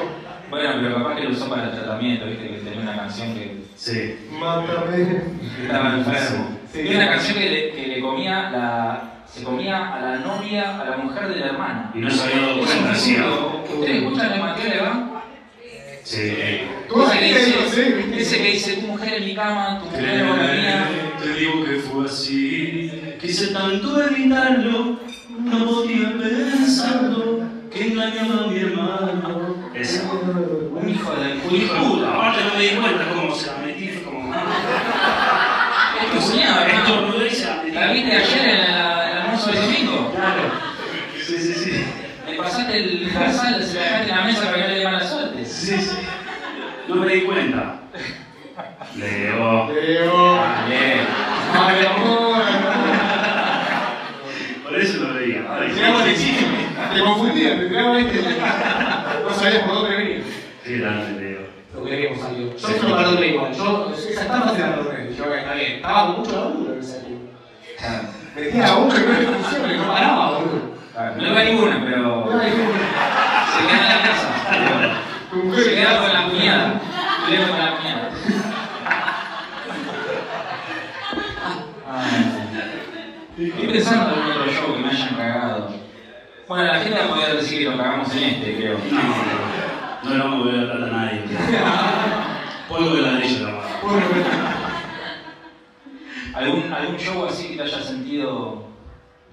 Bueno, pero capaz que lo usó para el tratamiento, viste, que tenía una canción que Sí. Mátame. estaba enfermo. Sí. Tiene una canción que le, que le comía la. se comía a la novia, a la mujer del hermano. Y no se había dado Es un cuenta, sí. título. ¿Ustedes escuchan el Mateo Leván? Sí. Que la no sé, dice, ese que dice, tu mujer en mi cama, tu mujer en la mía. Te digo que fue así. Quise tanto evitarlo, no podía pensarlo. Que engañaba a mi hermano. Esa. Un hijo de Un hijo de puta. Aparte no me di cuenta cómo se la Estornudé y la metí. ¿La viste ayer en la- el almuerzo del domingo? Claro. Sí, sí, sí. Le pasaste el, la sal, se la dejaste en la mesa para que no le dé mala suerte. Sí, sí. No me di cuenta. Leo. Leo. Amor. Por eso lo mentira, te tiraba este. No sabías por dónde venía. Qué grande, A Dios. Yo se lo perdoné igual. Yo esa etapa se la perdoné. Yo, está bien. Estaba con mucho laburo en esa época. Claro. Metía a uno y no le no paraba, boludo. No iba ninguna, pero. No, Se queda en la casa. Se queda con la cuñada. Se queda con la cuñada. Ay. Estoy pensando en otro show que me hayan cagado. Bueno, la gente va a poder decir que lo cagamos en este, creo. No, no, no le vamos a ver a nadie. Polvo de ladrillo, la verdad. ¿Algún, ¿Algún show así que te haya sentido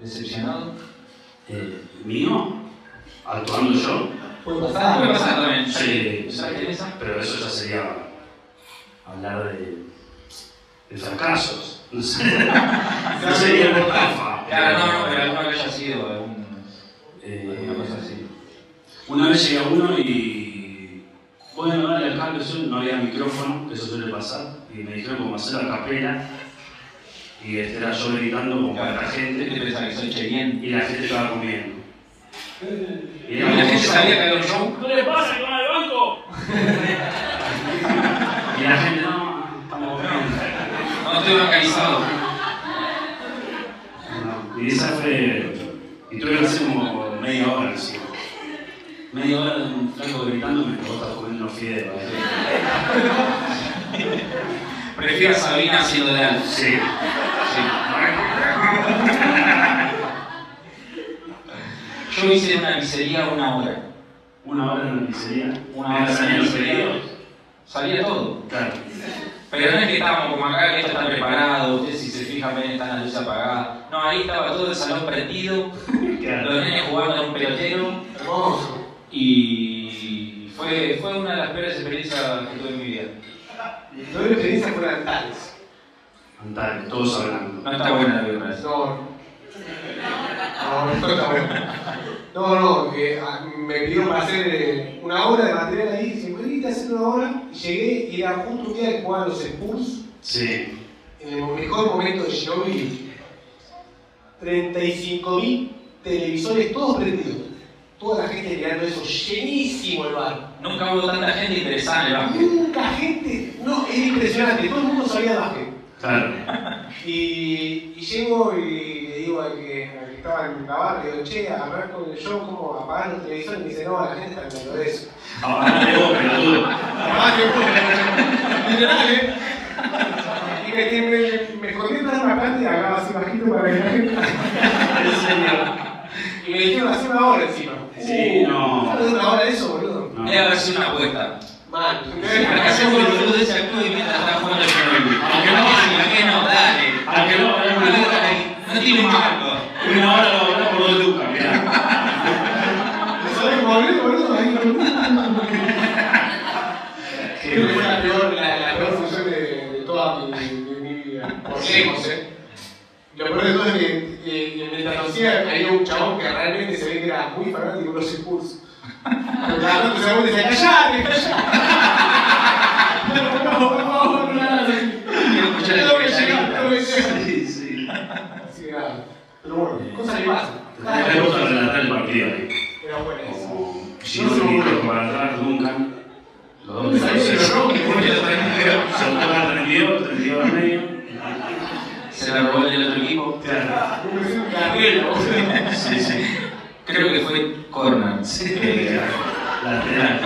decepcionado? Eh, ¿Mío? ¿Actuando yo? Puede Puede pasar. pasar también. Sí. ¿Sabes qué es esa? Pero eso ya sería hablar de, de fracasos. No sé. No sería una estafa. Claro, no, no, pero alguna que haya sido algún, Eh, alguna cosa así. Una vez llegué a uno y. Bueno, dale al cambio, yo no había micrófono, que eso suele pasar, y me dijeron cómo hacer la capela, y este era yo gritando como para la ¿Qué te gente, pensás que soy Cheyenne? y la gente estaba comiendo. ¿Y la gente sabía que había un show? ¿Qué le pasa con el banco? y la gente, no, estamos comiendo. No estoy organizado. No, y esa fue. Y tuve que hacer como media hora encima. Media hora de un flaco gritando me vos estás comiendo unos fideos. Prefiero a Sabina haciendo de algo. Sí. Yo hice una pizzería una hora. Una hora en la pizzería. Una hora en los pizzería. pedidos. Salía todo. Claro. Pero no es que estábamos como acá, que esto está preparado, ustedes si se fijan ven están las luces apagadas. No, ahí estaba todo el salón prendido, Claro. los nenes jugando a un pelotero Hermoso. Y fue, fue una de las peores experiencias que tuve en mi vida. Yo mi experiencia fue en Tales. Andale, todos hablando. No está buena la eso. No. No, no está bueno. No, no, que ah, me pidieron para hacer eh, una hora de material ahí. Dice, ¿puedes hacer una hora? Y llegué y era justo un día que jugaban los Spurs. Sí. En el mejor momento de Ginobili. 35.000 televisores todos prendidos. Toda la gente mirando eso, llenísimo el bar. Nunca hubo tanta gente interesada en el banco. Nunca gente, no, era impresionante, todo el mundo sabía de básquet. Claro. Y, y llego y le digo al que, al que estaba en la barra, le digo, che, hablar con el show, ¿cómo apagar los televisores? Y me dice, no, la gente está hablando de eso. De vos, pelotudo. Ah, qué bueno. Literal, ¿eh? Y me, me, me, escondí atrás una planta y hablaba así bajito para que la gente... Y me dijeron hace una hora encima. Sí, no. ¿Sabes una hora de eso, boludo? No. Debe haber sido una apuesta. Mal. Para hacer un boludo de ese actúa y mientras está jugando el Chernobyl. Aunque no, ¿por qué no? Dale. Aunque no, No, no, no tiene un marco. Una hora lo voy a hablar por dos lucas, mirá. ¿Sabes cómo hablé, boludo? Ahí, Creo que fue la peor, la, la peor función de, de toda mi, de mi vida. Por lejos, ¿eh? Lo peor de todo es que eh, mientras lo hacía había un chabón que realmente se ve que era muy fanático de los Spurs. Pero cada tanto se da vuelta y decía, ¡callate, callate! No, no, por favor, no hagas así. Quiero escuchar Tengo que el llegar, tengo que llegar. Sí, sí. Así que nada. Pero bueno, cosas que pasan. Me gusta relatar el partido ahí. Era Ginobili para atrás, Duncan. Los dos Ahí se lo robó, que bueno, Se lo toca 32, 32 al medio. Se la robó el otro equipo. Claro. me pareció un carrero. Sí, sí. Creo que fue corner. Eh, Lateral.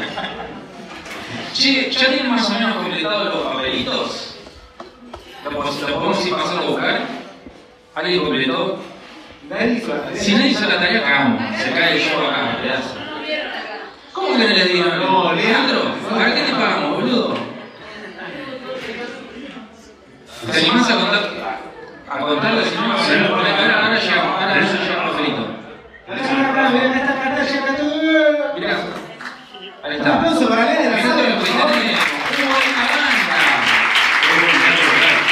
Che, ¿ya tienen más o menos completados los papelitos? ¿Lo, lo podemos ir pasando a buscar? ¿Alguien completó? Nadie hizo la tarea. Si nadie hizo la tarea, cagamos. Se cae el show acá, pedazo. ¿Cómo que no les digo? No, Leandro, ¿para qué te pagamos, boludo? ¿Te animás a contar? A contarlo si no, Sí. ahora, ahora llegamos, ahora ya llega el papelito. Mirá, ahí Un está. aplauso para Lea de la Mirá todo lo que sala. tenés. ¡Qué buena banda!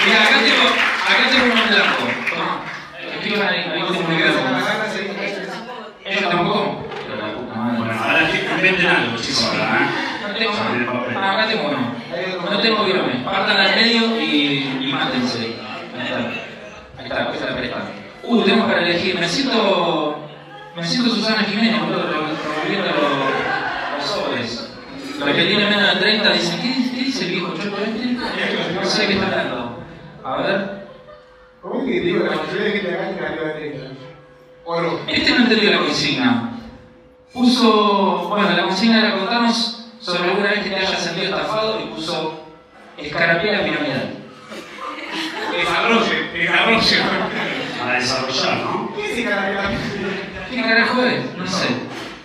Mira, acá tengo, acá tengo uno blanco. Toma. Escriban ahí, ahí tengo un micrófono. ¿Ellos tampoco? Pero la puta madre. Bueno, ahora que inventen algo, chicos, ahora, ¿eh? No tengo, Sobre el papel. ah, acá tengo uno. No tengo guiones. Partan al medio y, y mátense. Ahí está. Ahí está, esta la prestan. Uh, tenemos para elegir. Me siento. Me siento Susana Jiménez, boludo, revolviendo los, sobres. Los que tienen menos de 30 dicen, ¿qué, dice el viejo choco este? No sé de qué está hablando. A ver. ¿Cómo es que digo que la mayoría de gente acá tiene arriba de 30? ¿O no? Este no entendió la consigna. Puso, bueno, la consigna era contarnos sobre alguna vez que te hayas sentido estafado y puso escarapela piramidal. Desarrolle, desarrolle. A desarrollar, ¿no? ¿Qué es ese? ¿Qué carajo es? No sé.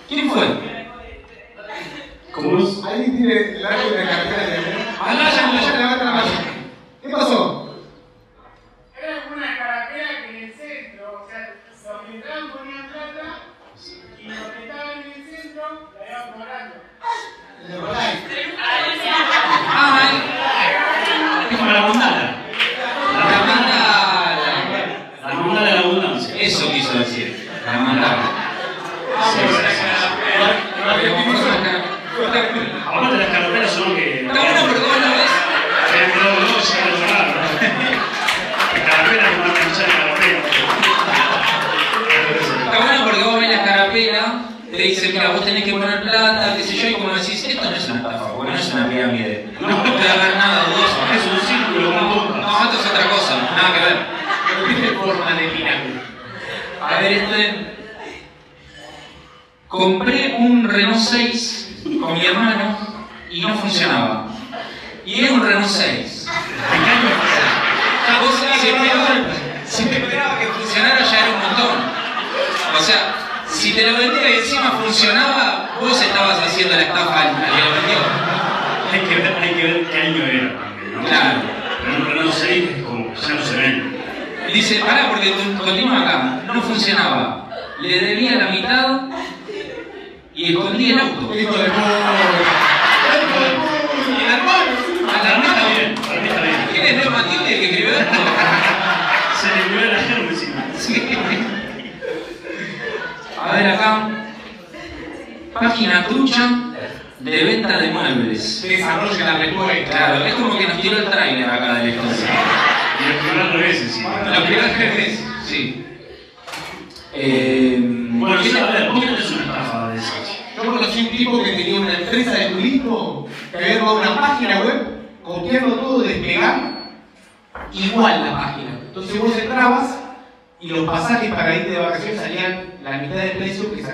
¿Quién fue? ¿Cómo es? Alguien tiene el árbol de la cartera de Ah, ya, ya, levanta la mano. ¿Qué pasó?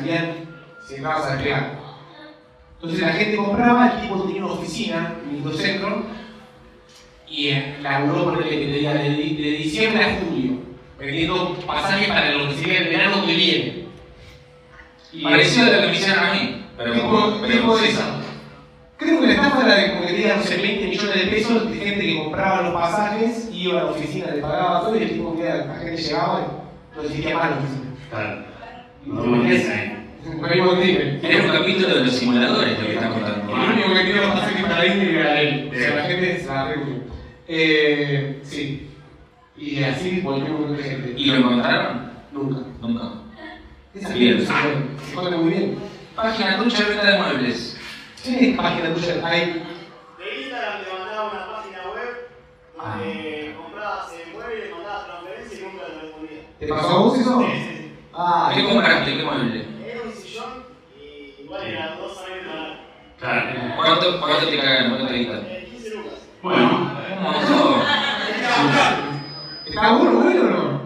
Precio que salían si entrabas a despegar. Entonces la gente compraba, el tipo tenía una oficina en el microcentro y laburó por el de, di- de diciembre a julio, vendiendo pasajes para lo que sería el verano que viene. Y Parecido a lo que me hicieron a mí. Pero, tipo, pero tipo sí. esa. Creo que la estafa era de como que tenía, no sé, 20 millones de pesos de gente que compraba los pasajes, iba a la oficina, le pagaba todo y el tipo que la gente llegaba y lo decidía mal la oficina. Claro. No. No nivel. Era un capítulo de los simuladores lo que están contando. El único que tenía los pasajes para Disney era él. O sea, la gente se la. Eh, sí. Y así volvió un montón de gente. ¿Y lo encontraron? Nunca. Nunca. Esa Bien. gente se muy bien. Página trucha de venta de muebles. ¿Qué página tuya hay? De Instagram te mandaba una página web donde comprabas el mueble, le mandabas transferencia y nunca te respondía. ¿Te pasó a vos eso? Sí, sí, sí. Ah, ¿Qué compraste? ¿Qué mueble? Era un sillón y igual era dos años de ganar. ¿Cuánto, cuánto te cagaron? ¿Cuánto te quitan? Eh, 15 lucas. Bueno, Un montón. ¿Está bueno, bueno o no?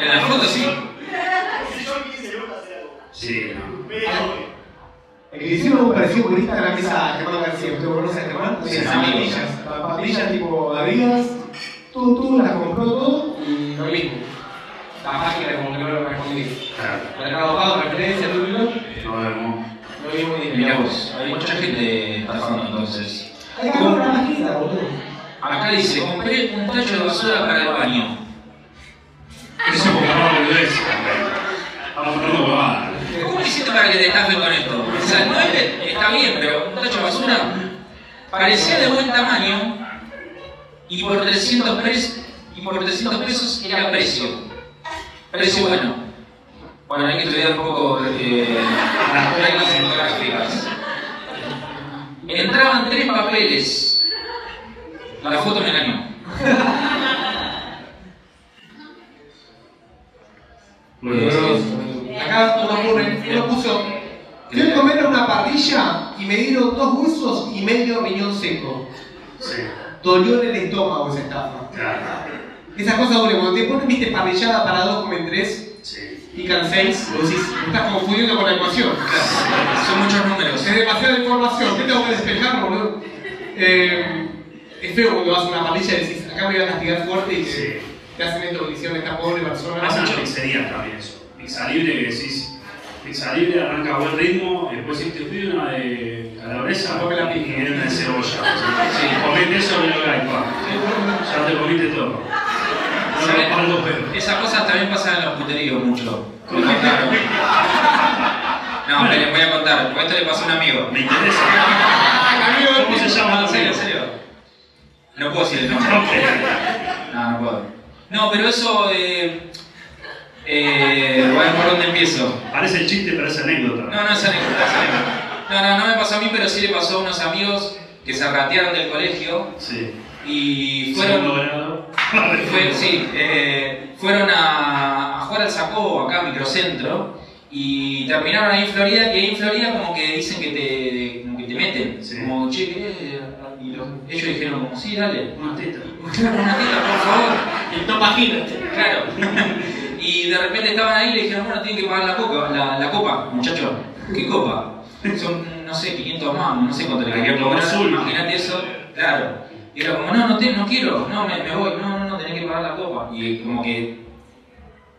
En la foto sí. Un sillón 15 lucas era como sí, no. hora. El que hicieron algo parecido por Instagram es a Germán García. ¿Usted conoce a Germán? Sí, Las amigo. zapatillas. Las zapatillas tipo Adidas. Todo, todo, las compró todo y lo mismo. La página como que no lo respondí. Claro. Mercado Pago, referencia, mismo. No vemos. Lo mismo y Mira vos, hay mucha gente estafando entonces. Hay que armar una página, boludo. Acá dice, compré un tacho de basura para el baño. Eso es como una boludez. Estamos hablando huevadas. ¿Cómo hiciste para que te estafen con esto? O sea, el mueble está bien, pero un tacho de basura parecía de buen tamaño y por 300 pesos, y por 300 pesos era precio. Precio bueno. Bueno, hay que estudiar un poco eh, las reglas fotográficas. Entraban tres papeles. La foto me engañó. Muy bien. Eh, Acá uno, ocurre, uno puso, fui a comer una parrilla y me dieron dos huesos y medio riñón seco. Sí, Dolió en el estómago esa estafa. Claro. Esas cosas duelen. Cuando te ponen, viste, parrillada para dos, comen tres, Sí. pican seis, vos decís, me estás confundiendo con la ecuación. Son muchos números. Es demasiada información, ¿qué tengo que despejar, boludo? Eh, es feo cuando vas a una parrilla y decís, acá me voy a castigar fuerte y Sí. te hacen esto que hicieron esta pobre persona. Pasa en las pizzerías también eso. Pizza libre que decís, pizza libre arranca a buen ritmo, y después si te pide una de calabresa Come la y viene una de cebolla. Sí, comete eso en el gaipa. Ya te comiste todo. Esas cosas también pasan en los puteríos mucho. Me contaron. No, me les voy a contar. Esto le pasó a un amigo. Me interesa. ¿Cómo se llama No, en serio, en serio. No puedo decir el nombre. No, no puedo. No, pero eso. Eh, eh, bueno, ¿por dónde empiezo? Parece el chiste, pero es anécdota. No, no es anécdota, es anécdota. No, no, no me pasó a mí, pero sí le pasó a unos amigos que se ratearon del colegio Sí. Y fueron. Fue- sí, eh, fueron a, a jugar al Sacó, acá microcentro, y terminaron ahí en Florida, y ahí en Florida como que dicen que te, como que te meten, Sí. como, che, ¿querés? Y los- ellos dijeron como, sí, dale, Una teta. una teta, por favor. Y no páginas. Claro. Y de repente estaban ahí y le dijeron, bueno, tienen que pagar la, coca, la, la copa, muchacho. ¿Qué copa? Son, no sé, 500 más, no sé cuánto le querían cobrar. Imagínate eso, claro. Y era como, no, no, te, no quiero, no, me, me voy, no, no, no, tenés que pagar la copa. Y como que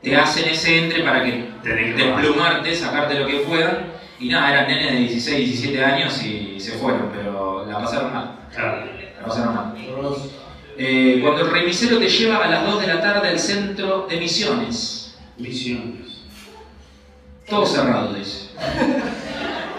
te hacen ese entre para que Tenés que pagar. desplumarte, sacarte lo que puedan. Y nada, eran nenes de 16, 17 años y se fueron, pero la pasaron mal. Claro. La pasaron mal. Eh, cuando el remisero te lleva a las 2 de la tarde al centro de misiones. Misiones. Todo cerrado, dice.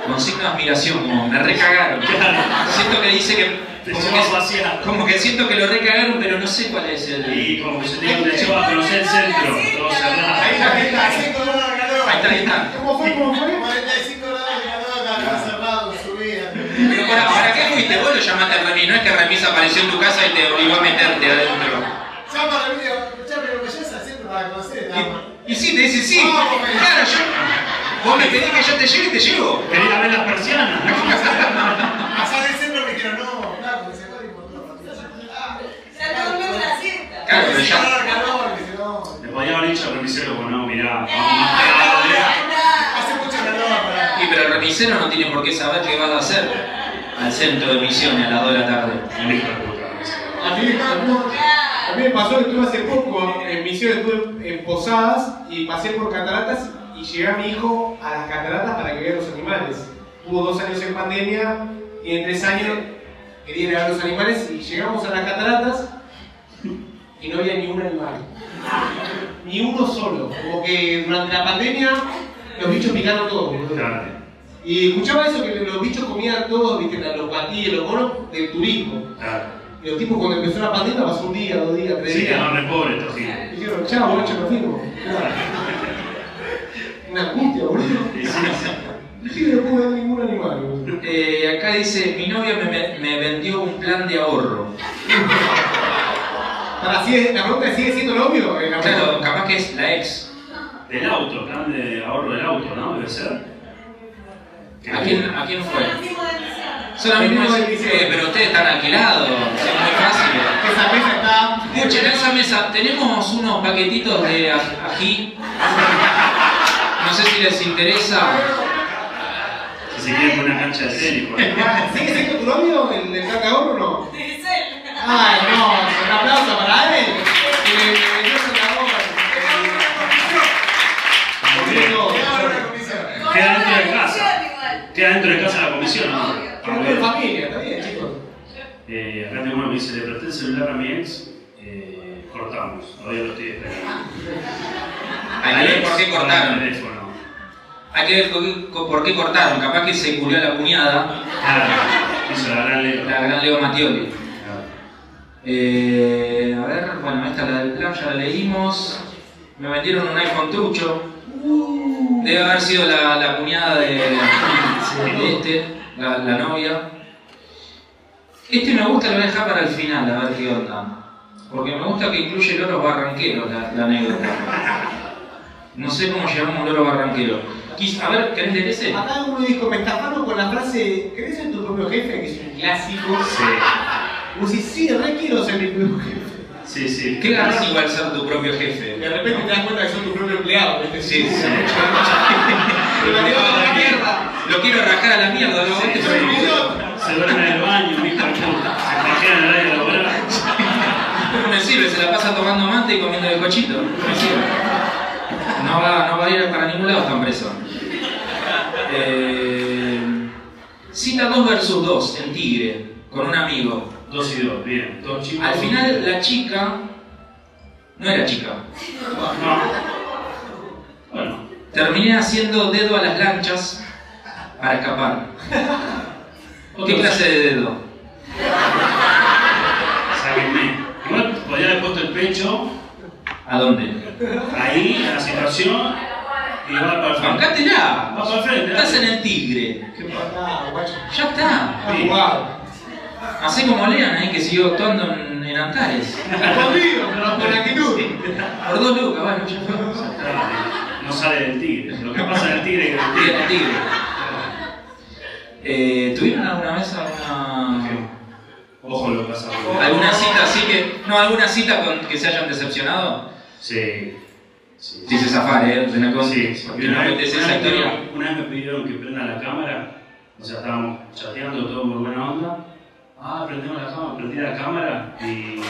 Con signo de admiración, como me recagaron. Claro. Siento que dice que. Te Como llevas que, vaciado. como que siento que lo recagaron, pero no sé cuál es el. Y como que se te te lleva a conocer el centro, todo cerrado. Ahí está, ahí está. 45 grados de calor. Ahí está, ahí está. ¿Cómo fue? ¿Cómo fue? 45 grados de calor, está cerrado en su vida. Pero para, ¿para qué fuiste? Vos lo llamaste a Remis, no es que Remis apareció en tu casa y te obligó a meterte adentro. Llama a Remigio, escuchame, lo que yo es haciendo para conocer. Y, y sí, te dice sí. Claro, yo. Vos me pedís que yo te lleve y te llevo. Quería ver las persianas. Pasar el centro me dijeron, no, claro, porque se puede encontrar Ya todo el mundo la sienta. Claro, pero ya. Le podía haber dicho al remisero, pues no, mirá, vamos más tarde. Hace mucho calor para. Y pero el remisero no tiene por qué saber qué vas a hacer al centro de misiones a las 2 de la tarde. Un hijo de puta, remisero. A mí, a me pasó que estuve hace poco en misiones, estuve en Posadas y pasé por cataratas y llevé a mi hijo a las cataratas para que vea los animales. Tuvo dos años en pandemia y en tres años quería ir a ver los animales y llegamos a las cataratas y no había ni un animal. Ni uno solo. Como que durante la pandemia los bichos picaron todo. Claro. Y escuchaba eso que los bichos comían todos, viste, los patillos, los monos del turismo. Claro. Y los tipos cuando empezó la pandemia pasó un día, dos días, tres Sí, días. no re pobre estos. Y dijeron, chao, boludo, nos fuimos. Una angustia, boludo. Sí, Sí, no pude ver ningún animal, boludo. Eh, acá dice, mi novia me- me vendió un plan de ahorro. Para, ¿sigue- la pregunta ¿sigue siendo novio? Eh, la Claro, capaz que es la ex. Del auto, plan de ahorro del auto, ¿no? Debe ser. ¿A quién, a quién fue? Conocimos de misiones. Solamente Venimos de es- misiones. eh, pero ustedes están alquilados, es muy fácil. Esa mesa está... Escuchen, en esa mesa tenemos unos paquetitos de aj- ají. No sé si les interesa. Si se quiere poner una cancha de ejemplo. ¿Sigue siendo tu novio el del plan de ahorro o no? Ay, no, un aplauso para él. Que bien. Quedaba una comisión. Queda dentro de casa. Queda dentro de casa la comisión, ¿no? Es familia, está bien, chicos. Eh, acá tengo uno que dice, le presté el celular a mi ex, eh, cortamos, todavía lo estoy esperando. Hay que ver por qué cortaron. Hay que ver por qué- cortaron. Capaz que se culió a la cuñada, Claro, hizo la gran letra. la gran Leo Mattioli. Eh, a ver, bueno, esta la del plan ya la leímos. Me vendieron un iPhone trucho. Debe haber sido la, la cuñada de, de este, la, la novia. Este me gusta, lo voy a dejar para el final, a ver qué onda. Porque me gusta que incluye loros barranqueros la, la anécdota. No sé cómo llevar un loro barranquero. A ver, ¿querés leer ese? Acá uno dijo, me estafaron con la frase, ¿querés ser tu propio jefe? Que es un clásico. Sí, Vos decís, sí, re quiero ser mi propio jefe. sí, sí. ¿Qué ganas igual ser tu propio jefe? De repente te das cuenta que sos tu propio empleado. ¿viste? Sí, sí. Pero la la mierda. Lo quiero rajar a la mierda, ¿no? Sí, un idiota. Se duerme en el baño, mi puta. Se en el área laboral. No me sirve, se la pasa tomando mate y comiendo de cochito. No me sirve. No va, no va a ir para ningún lado, está preso. Eh, cita 2 versus 2 en Tigre, con un amigo. Dos y dos, bien. Dos chicos. Al final la chica no era chica. No. Bueno, Terminé haciendo dedo a las lanchas para escapar. ¿Qué clase de dedo? Sáquenme. Igual podría haber puesto el pecho ¿A dónde? ahí, en la situación, y va para el frente. ¡Bancátela! Va para el frente. Estás en el tigre. ¿Qué pasa, guacho? Ya está. Jugado. Hacé como Lean ahí que siguió actuando en, en Antares. Escondido, pero con actitud. Por dos lucas, bueno, ya fue. No sale del tigre. Lo que pasa en el tigre es que el Tigre. Eh, ¿Tuvieron alguna vez alguna, Ojo lo que pasa. alguna cita así que. No, alguna cita con que se hayan decepcionado? Sí. Sí. Dice Zafar, ¿eh? De una cosa- Sí, porque una no vez, una vez una vez me pidieron que prenda la cámara, o sea, estábamos chateando todo muy buena onda. Ah, prendemos la cámara, prendí la cámara y.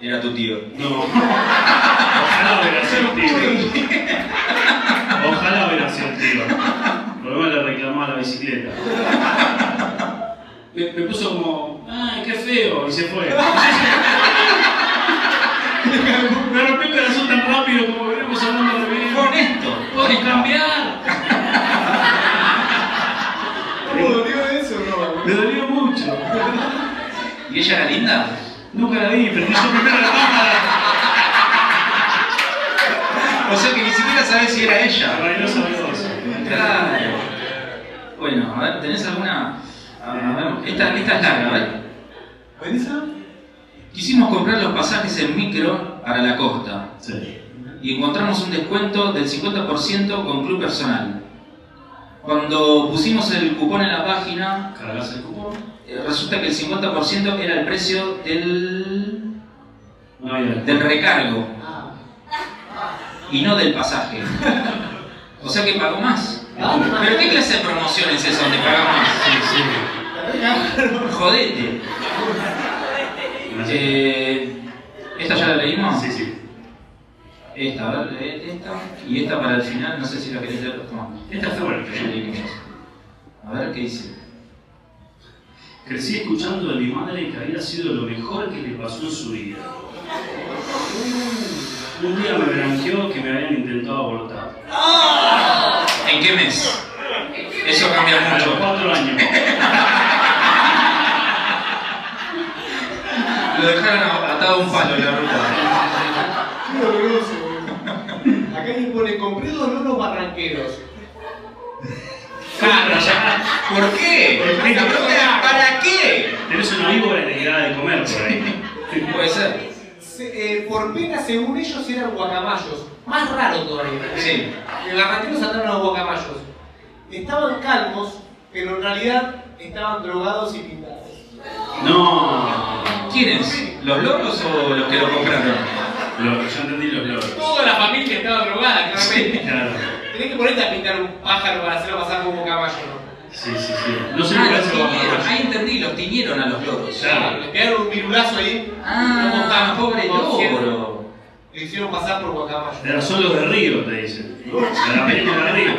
Era tu tío. No. Ojalá hubiera sido un tío. Ojalá hubiera sido un tío. Luego le reclamaba la bicicleta. Me, me puso como, ay, qué feo, y se fue. Me rompió el corazón tan rápido como venimos hablando de bien. Fue honesto. ¿Puedes cambiar? ¿Cómo dolió eso, no? Me dolió mucho. ¿Y ella era linda? Nunca la vi, prendí yo primero la cámara. O sea que ni siquiera sabes si era ella. Claro. Bueno, a ver, ¿tenés alguna? A ver, esta, esta es larga, a ver. Quisimos comprar los pasajes en micro para la costa Sí. y encontramos un descuento del 50% con club personal. Cuando pusimos el cupón en la página, ¿Cargas el cupón? Eh, resulta que el 50% era el precio del, No del recargo Ah. y no del pasaje. O sea que pagó más. ¿Pero qué clase de promoción es esa donde pagas más? Sí, Jodete. sí. Eh, ¿Esta ya la leímos? Sí, sí. Esta, a ver, esta. Y esta para el final, no sé si la querés leer. Toma. Esta está buena. Ya leímos. A ver qué dice. Crecí escuchando de mi madre que había sido lo mejor que le pasó en su vida. Un día me branqueó que me habían intentado abortar. ¿En qué mes? Eso cambia A los mucho. cuatro años. Lo dejaron atado a un palo en la ruta. Qué doloroso, boludo. Acá alguien pone, compré dos loros barranqueros. Claro, ya. ¿Por qué? ¿Por qué? La pregunta es, ¿para qué? Tenés una víbora y te quedaba de comer por ahí. Puede ser. Se- eh, por pena, según ellos, eran guacamayos. Más raro todavía. Sí. De barranqueros saltaron a los guacamayos. Estaban calmos, pero en realidad estaban drogados y pintados. No. ¿Quiénes? ¿Los loros o los que lo compraron? Lo, yo entendí los loros. Toda la familia estaba drogada, claramente. Claro. Tenés que ponerte a pintar un pájaro para hacerlo pasar como caballo, ¿no? Sí, sí, sí. No sé Ah, los tiñeron. Ahí entendí, los tiñeron a los loros. Claro. Le pegaron un virulazo ahí. Ah, pobre loro. Le hicieron pasar por guacamayo. Eran son los de Río, te dicen. De la película de Río.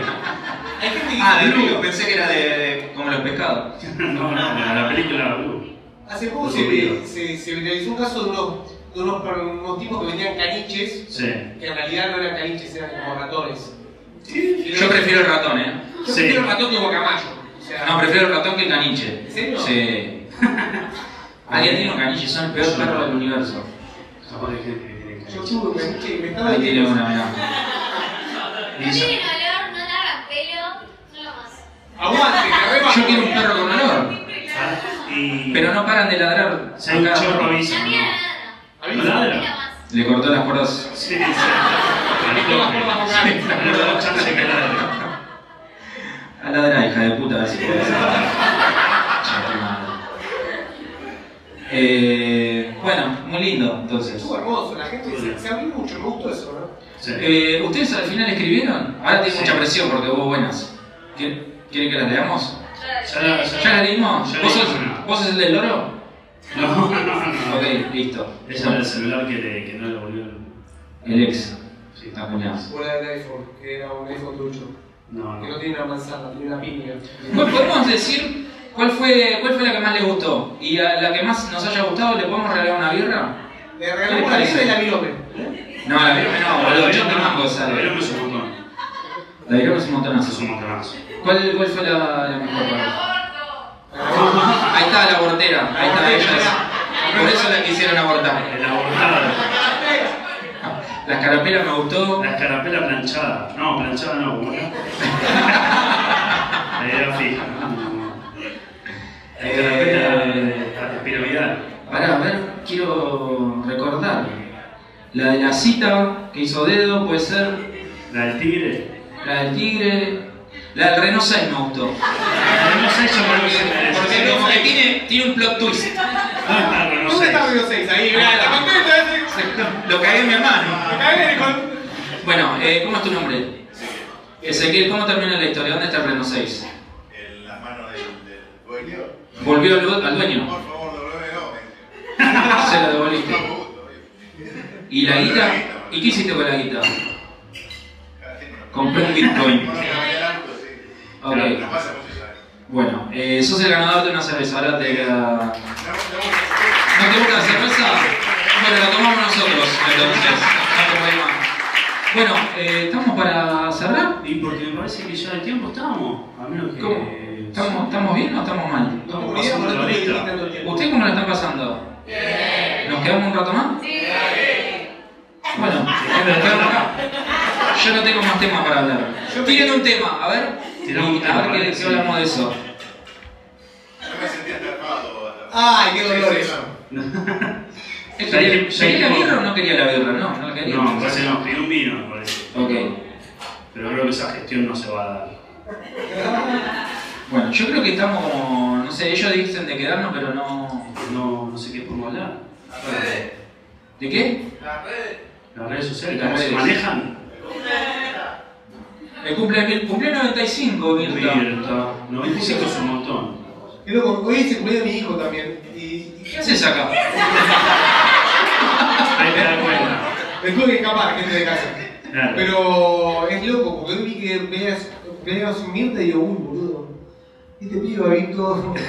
Hay gente que Ah, de Blue. Pensé que era de, de- como los pescados. No, no, de la película Blue. Hace poco se, se, se viralizó un caso de unos, de unos tipos que vendían caniches, Sí. que en realidad no eran caniches, eran como ratones. Yo prefiero el ratón, ¿eh? Yo Sí. prefiero ratón que guacamayo. O sea, No, prefiero el ratón que el caniche. ¿En serio? Sí. Alguien tiene un caniche, son el peor perro del universo. Capaz de gente que tiene Yo tuve un caniche y me estaba Ahí tiene una, mirá. No tienen olor, no largan pelo, son lo más. Aguante, que. Yo quiero un perro con olor. Pero no paran de ladrar. Si hay un a chorro mía ¿no? nada. ¿No ladra? Le cortó las cuerdas. Sí, sí. A la hija de puta, a ver si bueno, muy lindo entonces. Estuvo hermoso, la gente se, se abrió mucho, me gustó eso, ¿no? Sí. Eh, ¿Ustedes al final escribieron? Ahora tiene mucha presión porque hubo buenas. ¿Quieren, que las leamos? Ya, las leímos? ¿Vos ¿Vos sos el del loro? No, no, no. no. Ok, listo. Ese era el celular que, le, que no le volvió el. El ex. Sí, Está cuñado. O la del iPhone, que era un iPhone trucho. No, Que no no. tiene una manzana, tiene una piña. Bueno, podemos decir cuál fue, cuál fue la que más les gustó. Y a la que más nos haya gustado, ¿le podemos regalar una birra? Le regalamos la vida y la virome. No, la birra no, boludo. 80 mangos Pero sale. me es un montón. La birra es un Eso es montonazo. un montonazo. ¿Cuál, ¿Cuál fue la, la mejor para vos? Ahí está la abortera, ahí está, ella es. Por eso la quisieron abortar. El abortado. La escarapela me gustó. La escarapela planchada. No, planchada no, ¿cómo era? La idea fija. La escarapela piramidal. Pará, a ver, quiero recordar. La de la cita que hizo Dedo puede ser. La del tigre. La del tigre. La del Renault 6 me gustó. No sé, yo creo que se Porque como que tiene, tiene un plot twist. Ah, no ¿Dónde sé. está Río 6? Ahí, mirá, la contenta ese. Lo cagué en mi hermano. Me cagué con. Bueno, eh, ¿cómo es tu nombre? Ezequiel, ¿cómo termina la historia? ¿Dónde está el Renault 6? en las manos del, del dueño. Volvió al, du- al dueño. Por favor, devuélvelo. Se lo devolviste. No, ¿Y la guita? ¿Y qué hiciste con la guita? Compré un Bitcoin. Bueno, cambié el auto, sí. Ok. No pasa mucho, ¿sabes? Bueno, eh, sos el ganador de una cerveza. Ahora te queda. No, no, ¿No te gusta la cerveza? Bueno, la tomamos nosotros, entonces. No te más. Bueno, eh, ¿estamos para cerrar? Y porque me parece que ya el tiempo estamos. A menos que. ¿Cómo? ¿Estamos, ¿Estamos bien o estamos mal? Estamos pasando la lista. ¿Ustedes cómo la están pasando? ¿Nos quedamos un rato más? Bueno, nos quedamos acá. Yo no tengo más temas para hablar. Tienen un tema, a ver. A ver qué, hablamos de eso. no me sentía atrapado. Ay, qué dolor eso. ¿Quería, ¿Quería la birra o no quería la birra? No, no la quería. No, parece que nos pidió un vino, me parece. Ok. Pero creo que esa gestión no se va a dar. Bueno, yo creo que estamos como. No sé, ellos dicen de quedarnos, pero no. No, no sé qué podemos hablar. ¿De qué? Las redes sociales, Las ¿cómo se redes. manejan? El cumple, cumple 95, Mirta. Mirta. 95 es un montón. Qué loco, hoy cumpleaños de mi hijo también. Y, y ¿Qué haces acá? Ahí te das cuenta. me tuve que escapar, gente de casa. Claro. Pero es loco, porque hoy vi que veas, veas Mirta y digo, uy, boludo. Este pibe va a todo.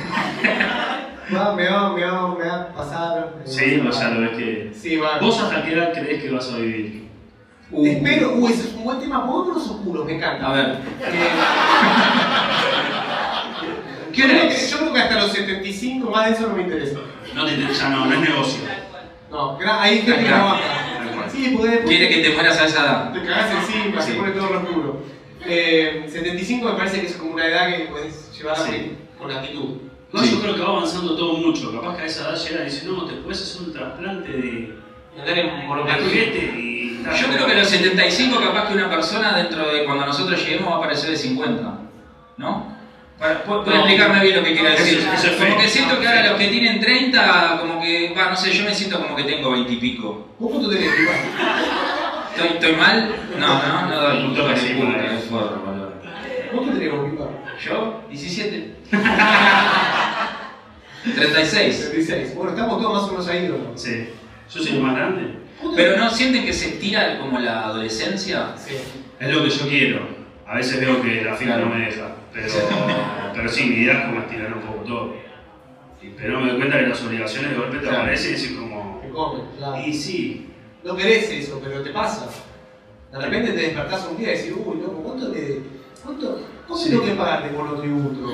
Va, me va, me va, me va a pasar. Sí, o sea, lo ves que. Sí, va. ¿Vos hasta qué edad crees que vas a vivir? Uh, Espero, uy, ese es un buen tema. Pongámonos oscuros, me encanta. A ver. Eh, ¿Qué yo, hora creo que, es? yo creo que hasta los 75, más de eso no me interesa. No te interesa, ya no, no es negocio. No, hay gente que Acá. no baja. Sí, porque después Quiere que te mueras a esa edad. te cagás encima, se Sí. pone todo oscuro. Eh, 75 me parece que es como una edad que puedes llevar Sí. con actitud. No, Sí. yo creo que va avanzando todo mucho. Capaz que a esa edad llega y dice, no, te puedes hacer un trasplante de, Andar en y. Yo creo que los 75 capaz que una persona dentro de cuando nosotros lleguemos va a parecer de 50. ¿No? Para- pu- Puede No. explicarme bien lo que quiero Eso- decir. eso como que siento que ahora los que tienen 30, como que, va, no sé, yo me siento como que tengo 20 y pico. ¿Vos cuánto tenés, igual? ¿Estoy, estoy mal? No, no, no doy punto para Sí, el punto, bueno. es forro, boludo. ¿Cuánto tenés, Pipa? ¿Yo? 17. 36. 36. Bueno, estamos todos más o menos ahí, ¿o no? Sí. Yo soy el más grande. Pero no sienten que se estira como la adolescencia. Sí. Es lo que yo quiero. A veces veo que la fila Claro. no me deja. Pero, pero sí, mi idea es como estirar un poco todo. Pero me doy cuenta que las obligaciones de golpe te Claro. aparecen y decís como. Te comen, claro. Y sí. No querés eso, pero te pasa. De repente te despertás un día y decís, uy, loco, ¿cuánto le. ¿Cuánto, ¿Cuánto Sí. tengo que pagarte por los tributos?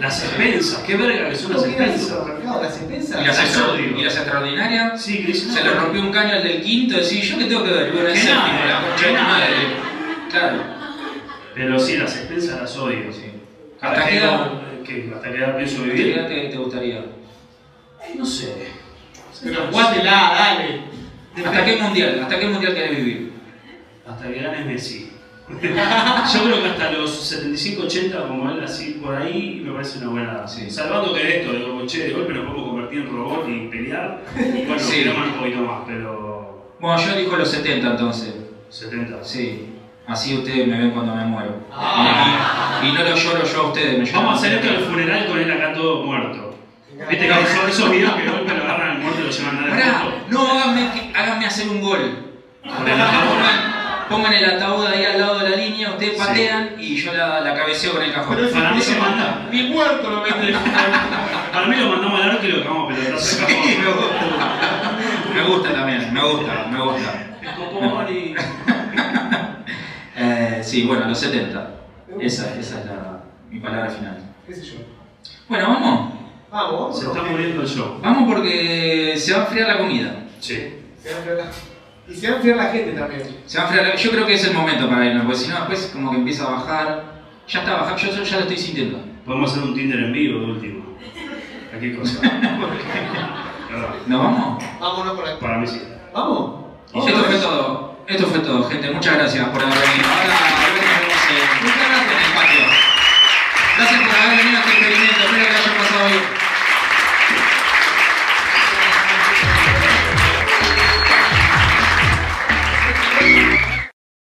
Las expensas, qué verga que son las ¿Cómo expensas. ¿Las expensas? ¿Y las, Las extra- odio. y las extraordinarias? Sí, que Se le rompió un caño al del quinto, decís, yo que tengo que ver, bueno, el séptimo, la concha de madre. Claro. Pero sí, las expensas las odio. Sí. ¿Hasta, ¿Hasta qué qué edad? qué- ¿Hasta qué edad pienso ¿Qué vivir? edad te, gustaría? No sé. Pero jugátela, dale. ¿Hasta qué mundial? ¿Hasta qué mundial querés vivir? Hasta que ganes Messi. Yo creo que hasta los 75, 80, como él, así por ahí, me parece una buena. Sí. Salvando que esto, de che, de golpe nos podemos convertir en robot y pelear. Bueno, Sí. sí. un poquito más, pero. Bueno, yo elijo los 70 entonces. 70. Sí. Así ustedes me ven cuando me muero. Ah. Y, y no lo lloro yo a ustedes, me lloran Vamos a hacer esto en el funeral con él acá todo muerto. Viste que son esos videos que de golpe lo agarran al muerto y lo llevan a muerto. no háganme, háganme hacer un gol. Con el ataúd. Pongan, el ataúd ahí al lado de la línea, ustedes Sí. patean y yo la, la cabeceo con el cajón. Pero Para mí se manda. Ni muerto lo meten. Para mí lo mandamos al arco y lo cagamos a pelotazo Sí, me gusta. Me gusta también, me gusta, me gusta. Y. Eh, sí, bueno, los 70. Esa, esa es la, mi palabra final. ¿Qué sé yo? Bueno, vamos. Vamos. Se está muriendo el show. Vamos porque se va a enfriar la comida. Sí. Se va a enfriar la- Y se va a enfriar la gente también. Se va a enfriar la... Yo creo que es el momento para irnos, porque si no después como que empieza a bajar. Ya está bajando, yo, yo ya lo estoy sintiendo. Podemos hacer un Tinder en vivo de último. Cualquier cosa. ¿Nos vamos? Vámonos por ahí. Para mí sí. Vamos. Esto fue todo. Esto fue todo, gente. Muchas gracias por haber venido. Ahora vemos en el patio. Gracias por haber venido a este experimento. Espero que haya pasado bien.